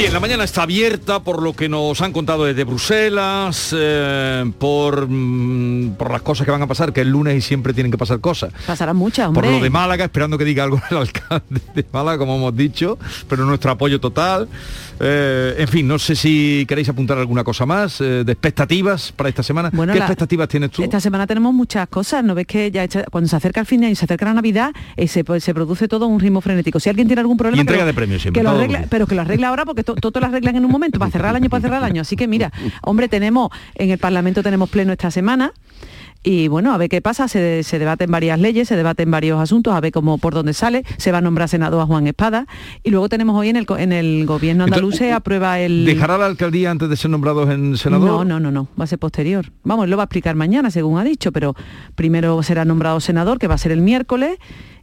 Bien, la mañana está abierta por lo que nos han contado desde Bruselas, eh, por, mm, por las cosas que van a pasar, que el lunes y siempre tienen que pasar cosas. Pasarán muchas, hombre. Por lo de Málaga, esperando que diga algo el alcalde de Málaga, como hemos dicho, pero nuestro apoyo total. Eh, en fin, no sé si queréis apuntar alguna cosa más eh, de expectativas para esta semana. Bueno, ¿Qué la- expectativas tienes tú? Esta semana tenemos muchas cosas, ¿no ves que ya cuando se acerca el fin de año y se acerca la Navidad, se, pues, se produce todo un ritmo frenético? Si alguien tiene algún problema... Y entrega de premios siempre, que lo todo arregla- bien. pero que lo arregla ahora porque to- todo lo arreglan en un momento, para cerrar el año, para cerrar el año. Así que mira, hombre, tenemos, en el Parlamento tenemos pleno esta semana. Y bueno, a ver qué pasa, se, se debaten varias leyes, se debaten varios asuntos, a ver cómo por dónde sale, se va a nombrar senador a Juan Espada. Y luego tenemos hoy en el, en el gobierno andaluz se aprueba el... ¿Dejará la alcaldía antes de ser nombrado en senador? No, no, no, no, va a ser posterior. Vamos, lo va a explicar mañana, según ha dicho, pero primero será nombrado senador, que va a ser el miércoles,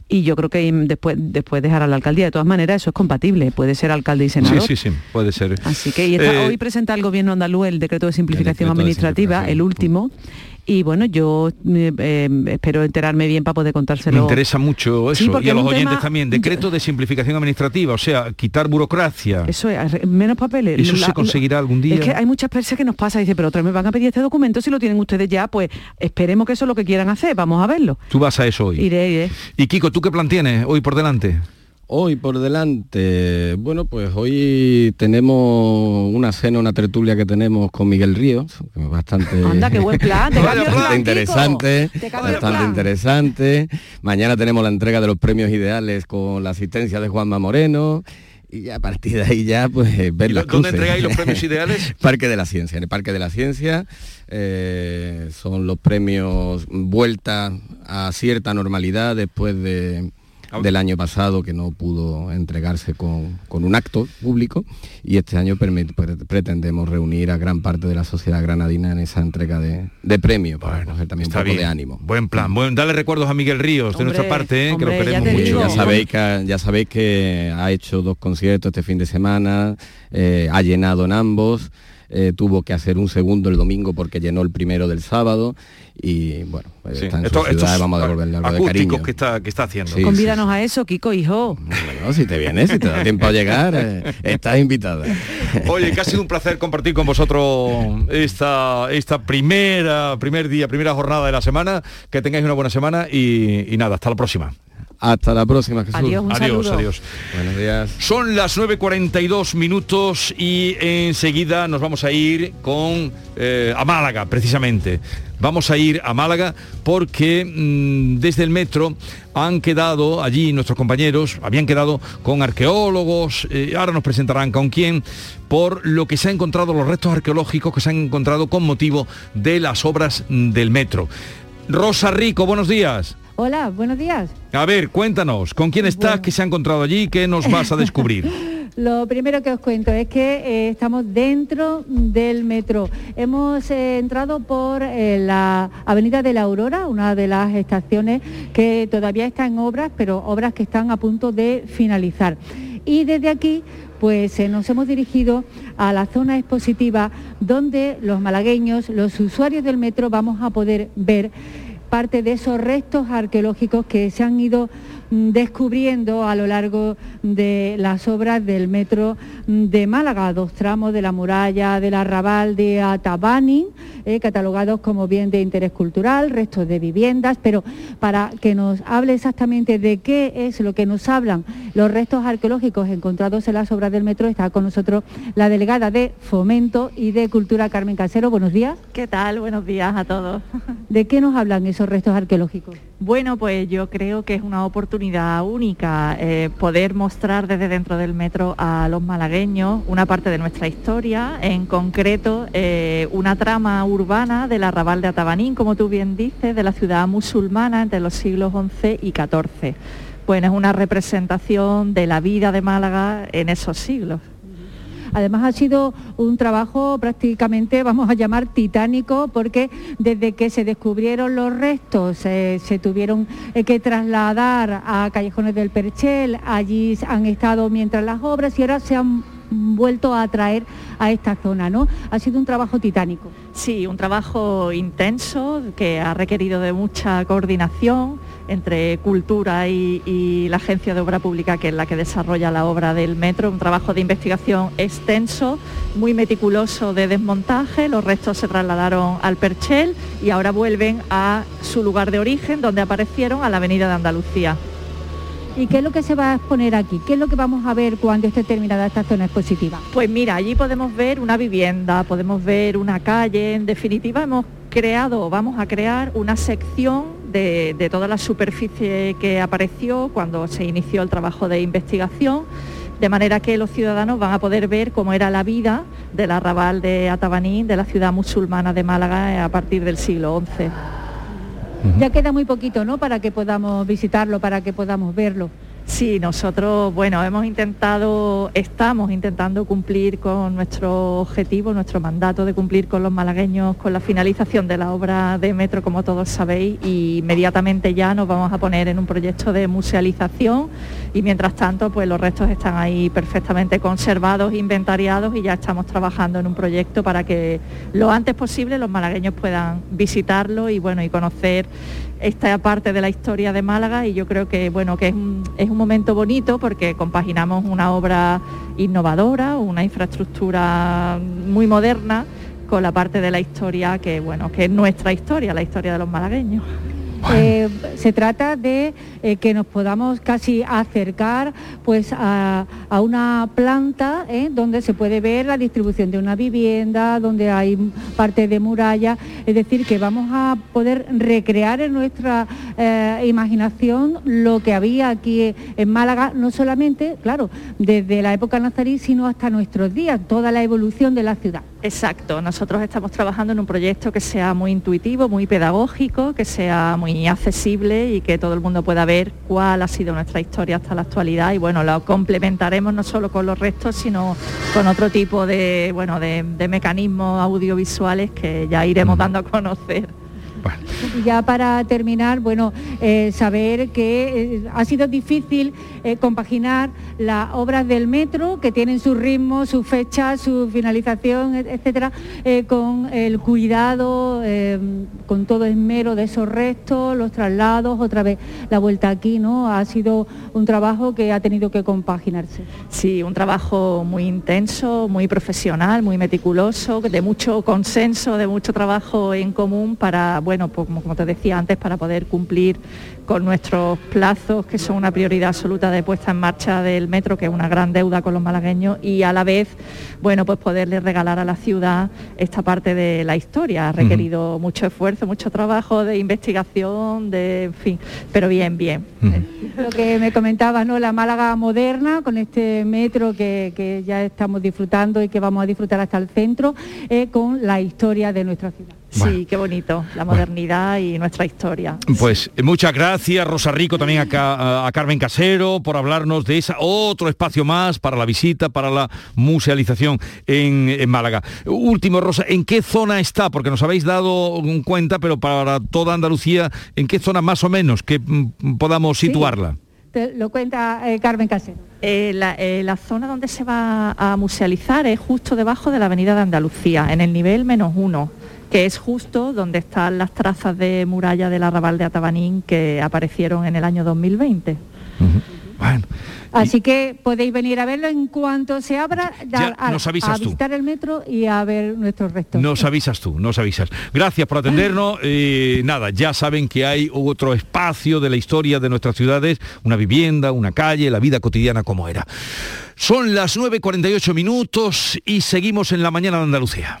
y yo creo que después, después dejará la alcaldía. De todas maneras, eso es compatible, puede ser alcalde y senador. Sí, sí, sí, puede ser. Así que y está- Eh, hoy presenta el gobierno andaluz el decreto de simplificación decreto de administrativa, el último. Y bueno, yo eh, eh, espero enterarme bien para poder contárselo. Me interesa mucho eso Sí, y a los oyentes tema- también. Decreto de simplificación administrativa, o sea, quitar burocracia. Eso es, menos papeles. ¿Eso La- se conseguirá algún día? Es que hay muchas personas que nos pasa y dice, pero otra vez me van a pedir este documento si lo tienen ustedes ya, pues esperemos que eso es lo que quieran hacer, vamos a verlo. Tú vas a eso hoy. Iré, iré. Y Kiko, ¿tú qué plan tienes hoy por delante? Hoy por delante, bueno, pues hoy tenemos una cena, una tertulia que tenemos con Miguel Ríos, que es bastante, Anda, qué buen plan, te bastante plan, interesante. Te bastante plan. interesante. Mañana tenemos la entrega de los premios ideales con la asistencia de Juanma Moreno. Y ya a partir de ahí ya, pues, ver ¿Y las dónde entregáis los premios ideales? Parque de la Ciencia. En el Parque de la Ciencia eh, son los premios vuelta a cierta normalidad después de, del año pasado que no pudo entregarse con, con un acto público y este año pretendemos reunir a gran parte de la sociedad granadina en esa entrega de, de premios para coger también un poco bien. de ánimo. Buen plan. Buen, dale recuerdos a Miguel Ríos de nuestra parte, ¿eh? que lo queremos mucho. Ya sabéis que ya sabéis que ha hecho dos conciertos este fin de semana, eh, ha llenado en ambos, eh, tuvo que hacer un segundo el domingo porque llenó el primero del sábado y bueno, pues Sí. está en Esto- su ciudad, vamos a devolverle algo de cariño. que está, que está haciendo. Sí, Convídanos a eso, Kiko, hijo. Bueno, si te vienes, si te da tiempo a llegar, eh, estás invitada. Oye, que ha sido un placer compartir con vosotros esta, esta primera, primer día, primera jornada de la semana. Que tengáis una buena semana y, y nada, hasta la próxima. Hasta la próxima, Jesús. Adiós, un adiós, saludo. adiós. Buenos días. Son las 9.42 minutos y enseguida nos vamos a ir con eh, a Málaga, precisamente. Vamos a ir a Málaga porque mm, desde el metro han quedado allí nuestros compañeros, habían quedado con arqueólogos, eh, ahora nos presentarán con quién, por lo que se han encontrado, los restos arqueológicos que se han encontrado con motivo de las obras del metro. Rosa Rico, buenos días. Hola, buenos días. A ver, cuéntanos, ¿con quién estás? ¿Qué se ha encontrado allí? ¿Qué nos vas a descubrir? Lo primero que os cuento es que eh, estamos dentro del metro. Hemos eh, entrado por eh, la Avenida de la Aurora, una de las estaciones que todavía está en obras, pero obras que están a punto de finalizar. Y desde aquí pues eh, nos hemos dirigido a la zona expositiva donde los malagueños, los usuarios del metro, vamos a poder ver parte de esos restos arqueológicos que se han ido mm, descubriendo a lo largo de las obras del metro de Málaga, dos tramos de la muralla del arrabal de Atabani, eh, catalogados como bien de interés cultural, restos de viviendas, pero para que nos hable exactamente de qué es lo que nos hablan los restos arqueológicos encontrados en las obras del metro, está con nosotros la delegada de Fomento y de Cultura, Carmen Casero. Buenos días. ¿Qué tal? Buenos días a todos. ¿De qué nos hablan esos restos arqueológicos? Bueno, pues yo creo que es una oportunidad única eh, poder mostrar desde dentro del metro a los malagueños una parte de nuestra historia, en concreto eh, una trama urbana del arrabal de Atabanín, como tú bien dices, de la ciudad musulmana entre los siglos XI y XIV. Bueno, es una representación de la vida de Málaga en esos siglos. Además ha sido un trabajo prácticamente, vamos a llamar titánico, porque desde que se descubrieron los restos eh, se tuvieron eh, que trasladar a Callejones del Perchel, allí han estado mientras las obras y ahora se han vuelto a atraer a esta zona, ¿no? Ha sido un trabajo titánico. Sí, un trabajo intenso que ha requerido de mucha coordinación entre Cultura y, la Agencia de Obra Pública, que es la que desarrolla la obra del metro, un trabajo de investigación extenso, muy meticuloso de desmontaje, los restos se trasladaron al Perchel y ahora vuelven a su lugar de origen, donde aparecieron, a la Avenida de Andalucía. ¿Y qué es lo que se va a exponer aquí? ¿Qué es lo que vamos a ver cuando esté terminada esta zona expositiva? Pues mira, allí podemos ver una vivienda, podemos ver una calle, en definitiva hemos creado, vamos a crear una sección de, toda la superficie que apareció cuando se inició el trabajo de investigación de manera que los ciudadanos van a poder ver cómo era la vida del arrabal de Atabaní, de la ciudad musulmana de Málaga a partir del siglo XI. Ya queda muy poquito, ¿no? Para que podamos visitarlo, para que podamos verlo. Sí, nosotros, bueno, hemos intentado, estamos intentando cumplir con nuestro objetivo, nuestro mandato de cumplir con los malagueños con la finalización de la obra de metro, como todos sabéis, y inmediatamente ya nos vamos a poner en un proyecto de musealización y mientras tanto, pues los restos están ahí perfectamente conservados, inventariados y ya estamos trabajando en un proyecto para que lo antes posible los malagueños puedan visitarlo y bueno, y conocer esta parte de la historia de Málaga y yo creo que bueno que es un, es un momento bonito porque compaginamos una obra innovadora, una infraestructura muy moderna con la parte de la historia que bueno que es nuestra historia, la historia de los malagueños. Eh, se trata de eh, que nos podamos casi acercar pues, a, una planta ¿eh? donde se puede ver la distribución de una vivienda, donde hay parte de muralla, es decir, que vamos a poder recrear en nuestra imaginación lo que había aquí en Málaga, no solamente, claro, desde la época nazarí, sino hasta nuestros días, toda la evolución de la ciudad. Exacto, nosotros estamos trabajando en un proyecto que sea muy intuitivo, muy pedagógico, que sea muy accesible y que todo el mundo pueda ver cuál ha sido nuestra historia hasta la actualidad y bueno, lo complementaremos no solo con los restos, sino con otro tipo de, bueno, de, mecanismos audiovisuales que ya iremos dando a conocer. Ya para terminar, bueno, eh, saber que eh, ha sido difícil eh, compaginar las obras del metro, que tienen su ritmo, su fecha, su finalización, etcétera, con el cuidado, con todo esmero de esos restos, los traslados, otra vez la vuelta aquí, ¿no? Ha sido un trabajo que ha tenido que compaginarse. Sí, un trabajo muy intenso, muy profesional, muy meticuloso, de mucho consenso, de mucho trabajo en común para, bueno, pues como, te decía antes, para poder cumplir con nuestros plazos, que son una prioridad absoluta de puesta en marcha del metro, que es una gran deuda con los malagueños, y a la vez, bueno, pues poderle regalar a la ciudad esta parte de la historia. Ha requerido mucho esfuerzo, mucho trabajo de investigación, de, en fin, pero bien, bien. Lo que me comentabas, ¿no? La Málaga moderna, con este metro que, ya estamos disfrutando y que vamos a disfrutar hasta el centro, eh, con la historia de nuestra ciudad. Sí, qué bonito, la modernidad y nuestra historia. Pues eh, muchas gracias, Rosa Rico, también a, a, Carmen Casero, por hablarnos de esa otro espacio más para la visita, para la musealización en, Málaga. Último, Rosa, ¿en qué zona está? Porque nos habéis dado cuenta, pero para toda Andalucía, ¿en qué zona más o menos que mm, podamos situarla? lo cuenta eh, Carmen Casero. Eh, la, zona donde se va a musealizar es justo debajo de la Avenida de Andalucía, en el nivel menos uno que es justo donde están las trazas de muralla del arrabal de Atabanín que aparecieron en el año 2020. Así que podéis venir a verlo en cuanto se abra, a, visitar el metro y a ver nuestros restos. Nos avisas tú, nos avisas. Gracias por atendernos. Eh, nada, ya saben que hay otro espacio de la historia de nuestras ciudades, una vivienda, una calle, la vida cotidiana como era. Son las 9.48 minutos y seguimos en la mañana de Andalucía.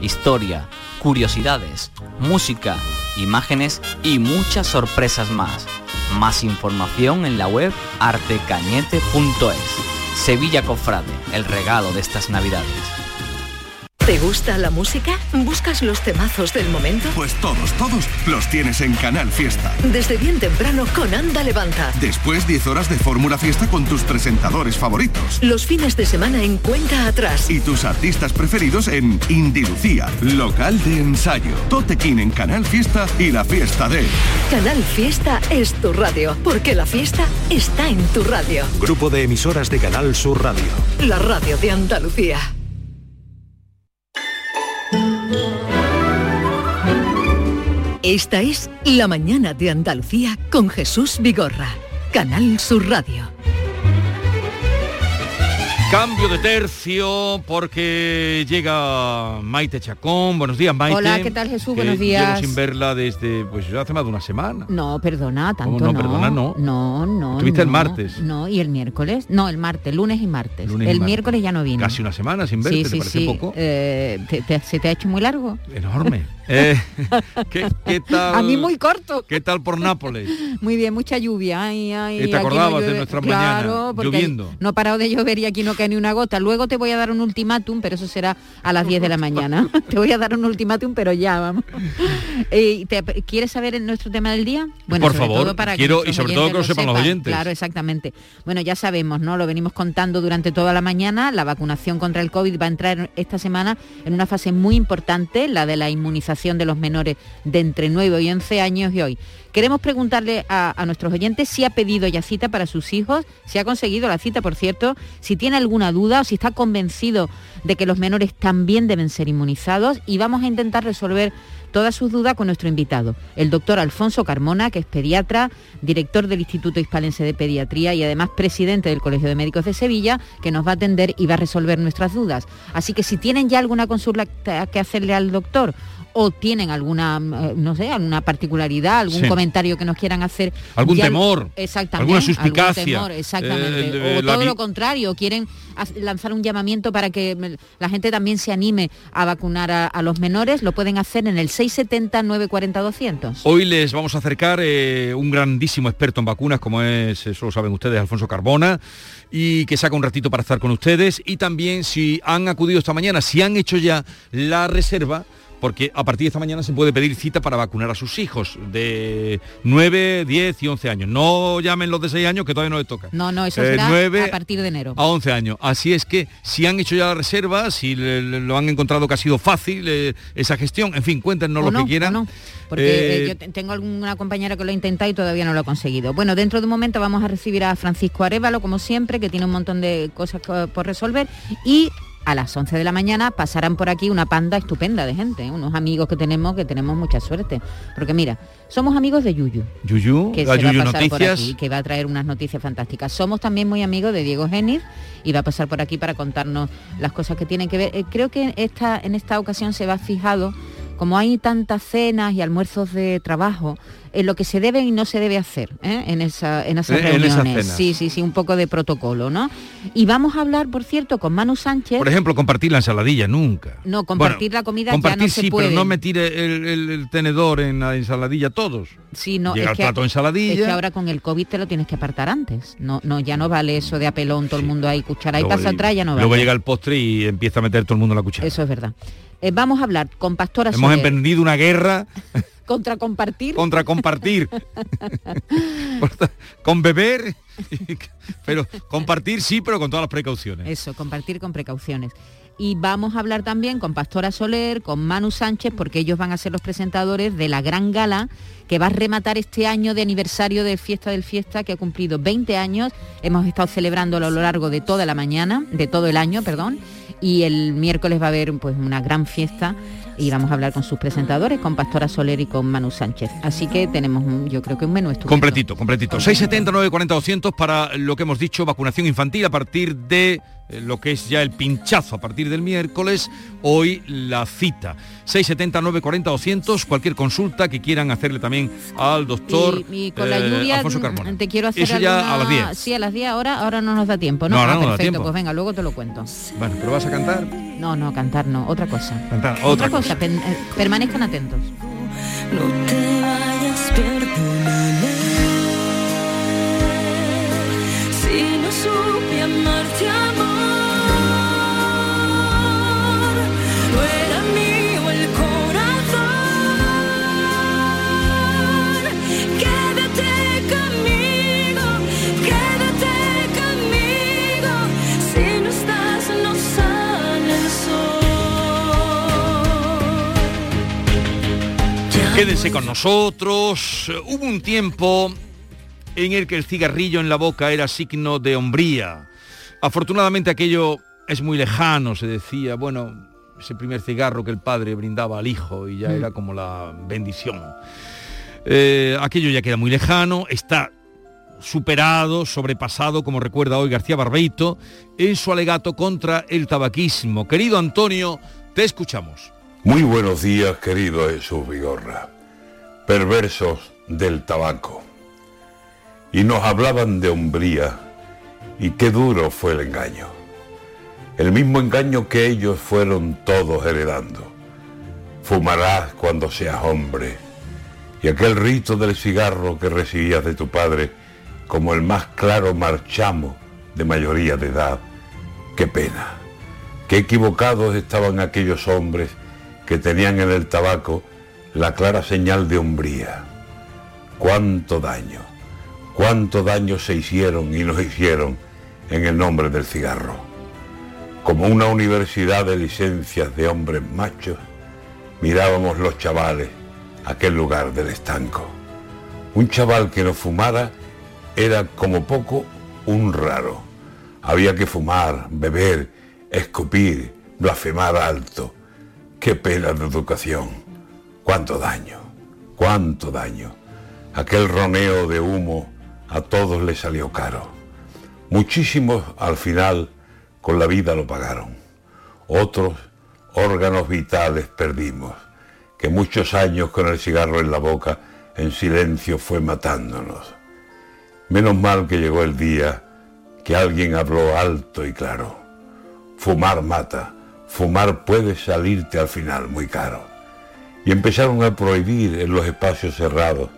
historia, curiosidades, música, imágenes y muchas sorpresas más. Más información en la web artecañete.es. Sevilla Cofrade, el regalo de estas navidades. ¿Te gusta la música? ¿Buscas los temazos del momento? Pues todos, todos los tienes en Canal Fiesta. Desde bien temprano con Anda Levanta. Después 10 horas de Fórmula Fiesta con tus presentadores favoritos. Los fines de semana en cuenta atrás. Y tus artistas preferidos en Indy Lucía, local de ensayo, Totequín en Canal Fiesta y la fiesta de... Canal Fiesta es tu radio, porque la fiesta está en tu radio. Grupo de emisoras de Canal Sur Radio. La radio de Andalucía. Esta es La Mañana de Andalucía con Jesús Vigorra, Canal Sur Radio. Cambio de tercio porque llega Maite Chacón. Buenos días, Maite. Hola, ¿qué tal Jesús? Que Buenos días. Llevo sin verla desde, pues ya hace más de una semana. No, perdona, tanto ¿Cómo no? no. Perdona, no. No, no. Estuviste el no, martes. No, y el miércoles. No, el martes, lunes y martes. Lunes y el martes. miércoles ya no vino. Casi una semana sin verte, sí, ¿te sí, parece sí. poco? Eh, ¿te- te- ¿Se te ha hecho muy largo? Enorme. Eh, ¿qué, qué tal? A mí muy corto. ¿Qué tal por Nápoles? Muy bien, mucha lluvia. Ay, ay, ¿Y te aquí no acordabas de llueve. nuestras claro, lloviendo? No ha parado de llover y aquí no cae ni una gota. Luego te voy a dar un ultimátum, pero eso será a las 10 de la mañana. te voy a dar un ultimátum, pero ya, vamos. Eh, ¿te- ¿Quieres saber nuestro tema del día? Por sobre favor, todo para que quiero- y nuestros sobre todo que lo sepan los oyentes. Claro, exactamente. Bueno, ya sabemos, ¿no? Lo venimos contando durante toda la mañana. La vacunación contra el COVID va a entrar esta semana en una fase muy importante, la de la inmunización de los menores de entre 9 y 11 años y hoy. Queremos preguntarle a, a nuestros oyentes si ha pedido ya cita para sus hijos, si ha conseguido la cita, por cierto, si tiene alguna duda o si está convencido de que los menores también deben ser inmunizados y vamos a intentar resolver todas sus dudas con nuestro invitado, el doctor Alfonso Carmona, que es pediatra, director del Instituto Hispalense de Pediatría y además presidente del Colegio de Médicos de Sevilla, que nos va a atender y va a resolver nuestras dudas. Así que si tienen ya alguna consulta que hacerle al doctor o tienen alguna, eh, no sé, alguna particularidad, algún Sí. comentario que nos quieran hacer. Algún ya- temor, Exactamente. alguna suspicacia, algún temor, exactamente. eh, o la todo lo contrario, quieren lanzar un llamamiento para que mm, la gente también se anime a vacunar a, a los menores, lo pueden hacer en el 670 940 200. Hoy les vamos a acercar eh, un grandísimo experto en vacunas, como es, eso lo saben ustedes, Alfonso Carbona, y que saca un ratito para estar con ustedes. Y también si han acudido esta mañana, si han hecho ya la reserva, porque a partir de esta mañana se puede pedir cita para vacunar a sus hijos de 9, 10 y 11 años. No llamen los de 6 años que todavía no les toca. No, no, eso Eh, será a partir de enero. a 11 años. Así es que si han hecho ya la reserva, si le- le- lo han encontrado que ha sido fácil eh, esa gestión, en fin, cuéntenos lo no, que quieran. no, Porque eh, yo te- tengo alguna compañera que lo ha intentado y todavía no lo ha conseguido. Bueno, dentro de un momento vamos a recibir a Francisco Arevalo, como siempre, que tiene un montón de cosas co- por resolver. Y a las 11 de la mañana pasarán por aquí una panda estupenda de gente, ¿eh? unos amigos que tenemos, que tenemos mucha suerte. Porque mira, somos amigos de Yuyu. Yuyu, que la se va a pasar por aquí, que va a traer unas noticias fantásticas. Somos también muy amigos de Diego Geniz y va a pasar por aquí para contarnos las cosas que tienen que ver. Eh, creo que esta, en esta ocasión se va fijado, como hay tantas cenas y almuerzos de trabajo, en lo que se debe y no se debe hacer ¿eh? en, esa, en esas Eh, en esas reuniones. sí, sí, sí, un poco de protocolo, ¿no? Y vamos a hablar, por cierto, con Manu Sánchez. Por ejemplo, compartir la ensaladilla, nunca. no, compartir la comida Compartir ya no se sí, puede. pero no me tire el, el- el tenedor en la ensaladilla todos. Sí, no, Llega es el que, plato de ensaladilla. es que ahora con el COVID te lo tienes que apartar antes. No, no, ya no vale eso de apelón, todo el mundo ahí, cuchara y pasa atrás, ya no vale. Luego llega el postre y empieza a meter todo el mundo la cuchara. Eso es verdad. Eh, vamos a hablar con Pastora Hemos Soler. emprendido una guerra contra compartir. contra compartir. con beber, pero compartir sí, pero con todas las precauciones. Eso, compartir con precauciones. Y vamos a hablar también con Pastora Soler, con Manu Sánchez, porque ellos van a ser los presentadores de la gran gala que va a rematar este año de aniversario de Fiesta del Fiesta, que ha cumplido 20 años. Hemos estado celebrándolo a lo largo de toda la mañana, de todo el año, perdón. Y el miércoles va a haber pues una gran fiesta y vamos a hablar con sus presentadores, con Pastora Soler y con Manu Sánchez. Así que tenemos, un- yo creo que un menú estupendo. Completito, completito. 670 940 200 para lo que hemos dicho, vacunación infantil a partir de lo que es ya el pinchazo a partir del miércoles, hoy la cita. 670 940 200, cualquier consulta que quieran hacerle también al doctor Y, y con la eh, lluvia Alfonso Carmona. te quiero hacer Eso ya alguna- a las 10. Sí, a las 10 ahora, ahora no nos da tiempo, ¿no? No, ahora Ah, no nos da perfecto, tiempo. pues venga, luego te lo cuento. Bueno, pero vas a cantar. No, no, cantar no, otra cosa. Cantar, otra cosa. pen- eh, permanezcan atentos. No te vayas. Si no supe amarte, amor, Quédense con nosotros. Hubo un tiempo en el que el cigarrillo en la boca era signo de hombría. Afortunadamente aquello es muy lejano, se decía, bueno, ese primer cigarro que el padre brindaba al hijo y ya Mm. era como la bendición. Eh, aquello ya queda muy lejano, está superado, sobrepasado, como recuerda hoy García Barbeito, en su alegato contra el tabaquismo. Querido Antonio, te escuchamos. Muy buenos días, querido Jesús Vigorra. Perversos del tabaco. Y nos hablaban de hombría, y qué duro fue el engaño. El mismo engaño que ellos fueron todos heredando. Fumarás cuando seas hombre. Y aquel rito del cigarro que recibías de tu padre como el más claro marchamo de mayoría de edad. Qué pena. Qué equivocados estaban aquellos hombres que tenían en el tabaco la clara señal de hombría. Cuánto daño, cuánto daño se hicieron y nos hicieron en el nombre del cigarro. Como una universidad de licencias de hombres machos, mirábamos los chavales aquel lugar del estanco. Un chaval que no fumara era como poco un raro. Había que fumar, beber, escupir, blasfemar alto. Qué pena de educación. Cuánto daño, cuánto daño. Aquel roneo de humo a todos les salió caro. Muchísimos al final con la vida lo pagaron. Otros órganos vitales perdimos, que muchos años con el cigarro en la boca en silencio fue matándonos. Menos mal que llegó el día que alguien habló alto y claro. Fumar mata, fumar puede salirte al final muy caro. Y empezaron a prohibir en los espacios cerrados,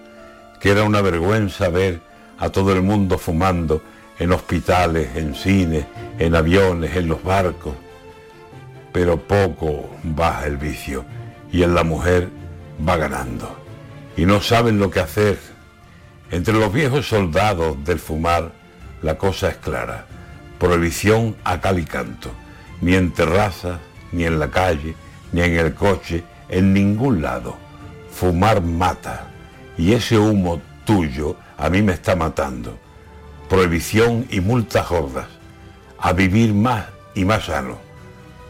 que era una vergüenza ver a todo el mundo fumando en hospitales, en cines, en aviones, en los barcos. Pero poco baja el vicio y en la mujer va ganando. Y no saben lo que hacer. Entre los viejos soldados del fumar, la cosa es clara. Prohibición a cal y canto. Ni en terrazas, ni en la calle, ni en el coche, en ningún lado. Fumar mata. Y ese humo tuyo a mí me está matando. Prohibición y multas gordas. A vivir más y más sano.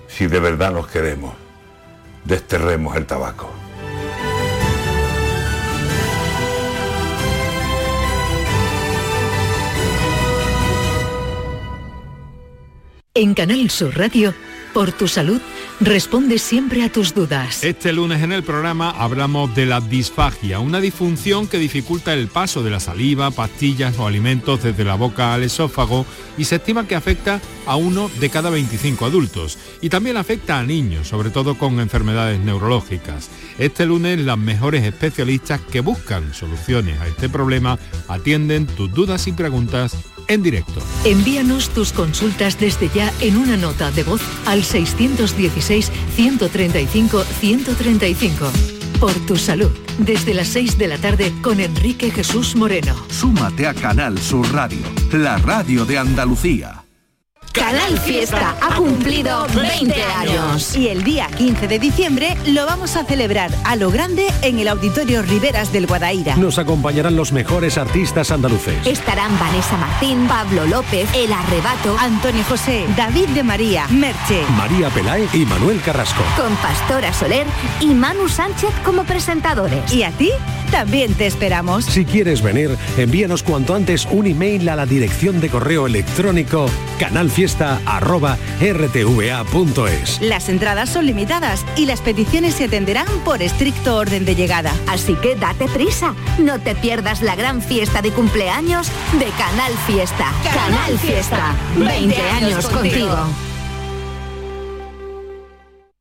Si de verdad nos queremos, desterremos el tabaco. En Canal Sur Radio, por tu salud, responde siempre a tus dudas. Este lunes en el programa hablamos de la disfagia, una disfunción que dificulta el paso de la saliva, pastillas o alimentos desde la boca al esófago y se estima que afecta a uno de cada 25 adultos y también afecta a niños, sobre todo con enfermedades neurológicas. Este lunes las mejores especialistas que buscan soluciones a este problema atienden tus dudas y preguntas en directo. Envíanos tus consultas desde ya en una nota de voz al 616-135-135. Por tu salud, desde las 6 de la tarde con Enrique Jesús Moreno. Súmate a Canal Sur Radio, la radio de Andalucía. Canal Fiesta ha cumplido 20 años. Y el día 15 de diciembre lo vamos a celebrar a lo grande en el Auditorio Riveras del Guadaira. Nos acompañarán los mejores artistas andaluces. Estarán Vanessa Martín, Pablo López, El Arrebato, Antonio José, David de María, Merche, María Pelae y Manuel Carrasco. con Pastora Soler y Manu Sánchez como presentadores. ¿Y a ti? También te esperamos. Si quieres venir, envíanos cuanto antes un email a la dirección de correo electrónico canalfiesta.rtva.es. Las entradas son limitadas y las peticiones se atenderán por estricto orden de llegada. Así que date prisa. No te pierdas la gran fiesta de cumpleaños de Canal Fiesta. Canal Fiesta. 20 años contigo.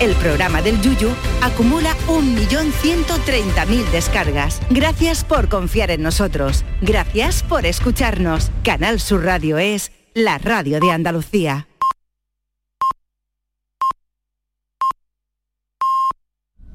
el programa del Yuyu acumula 1.130.000 descargas. Gracias por confiar en nosotros. Gracias por escucharnos. Canal Sur Radio es la radio de Andalucía.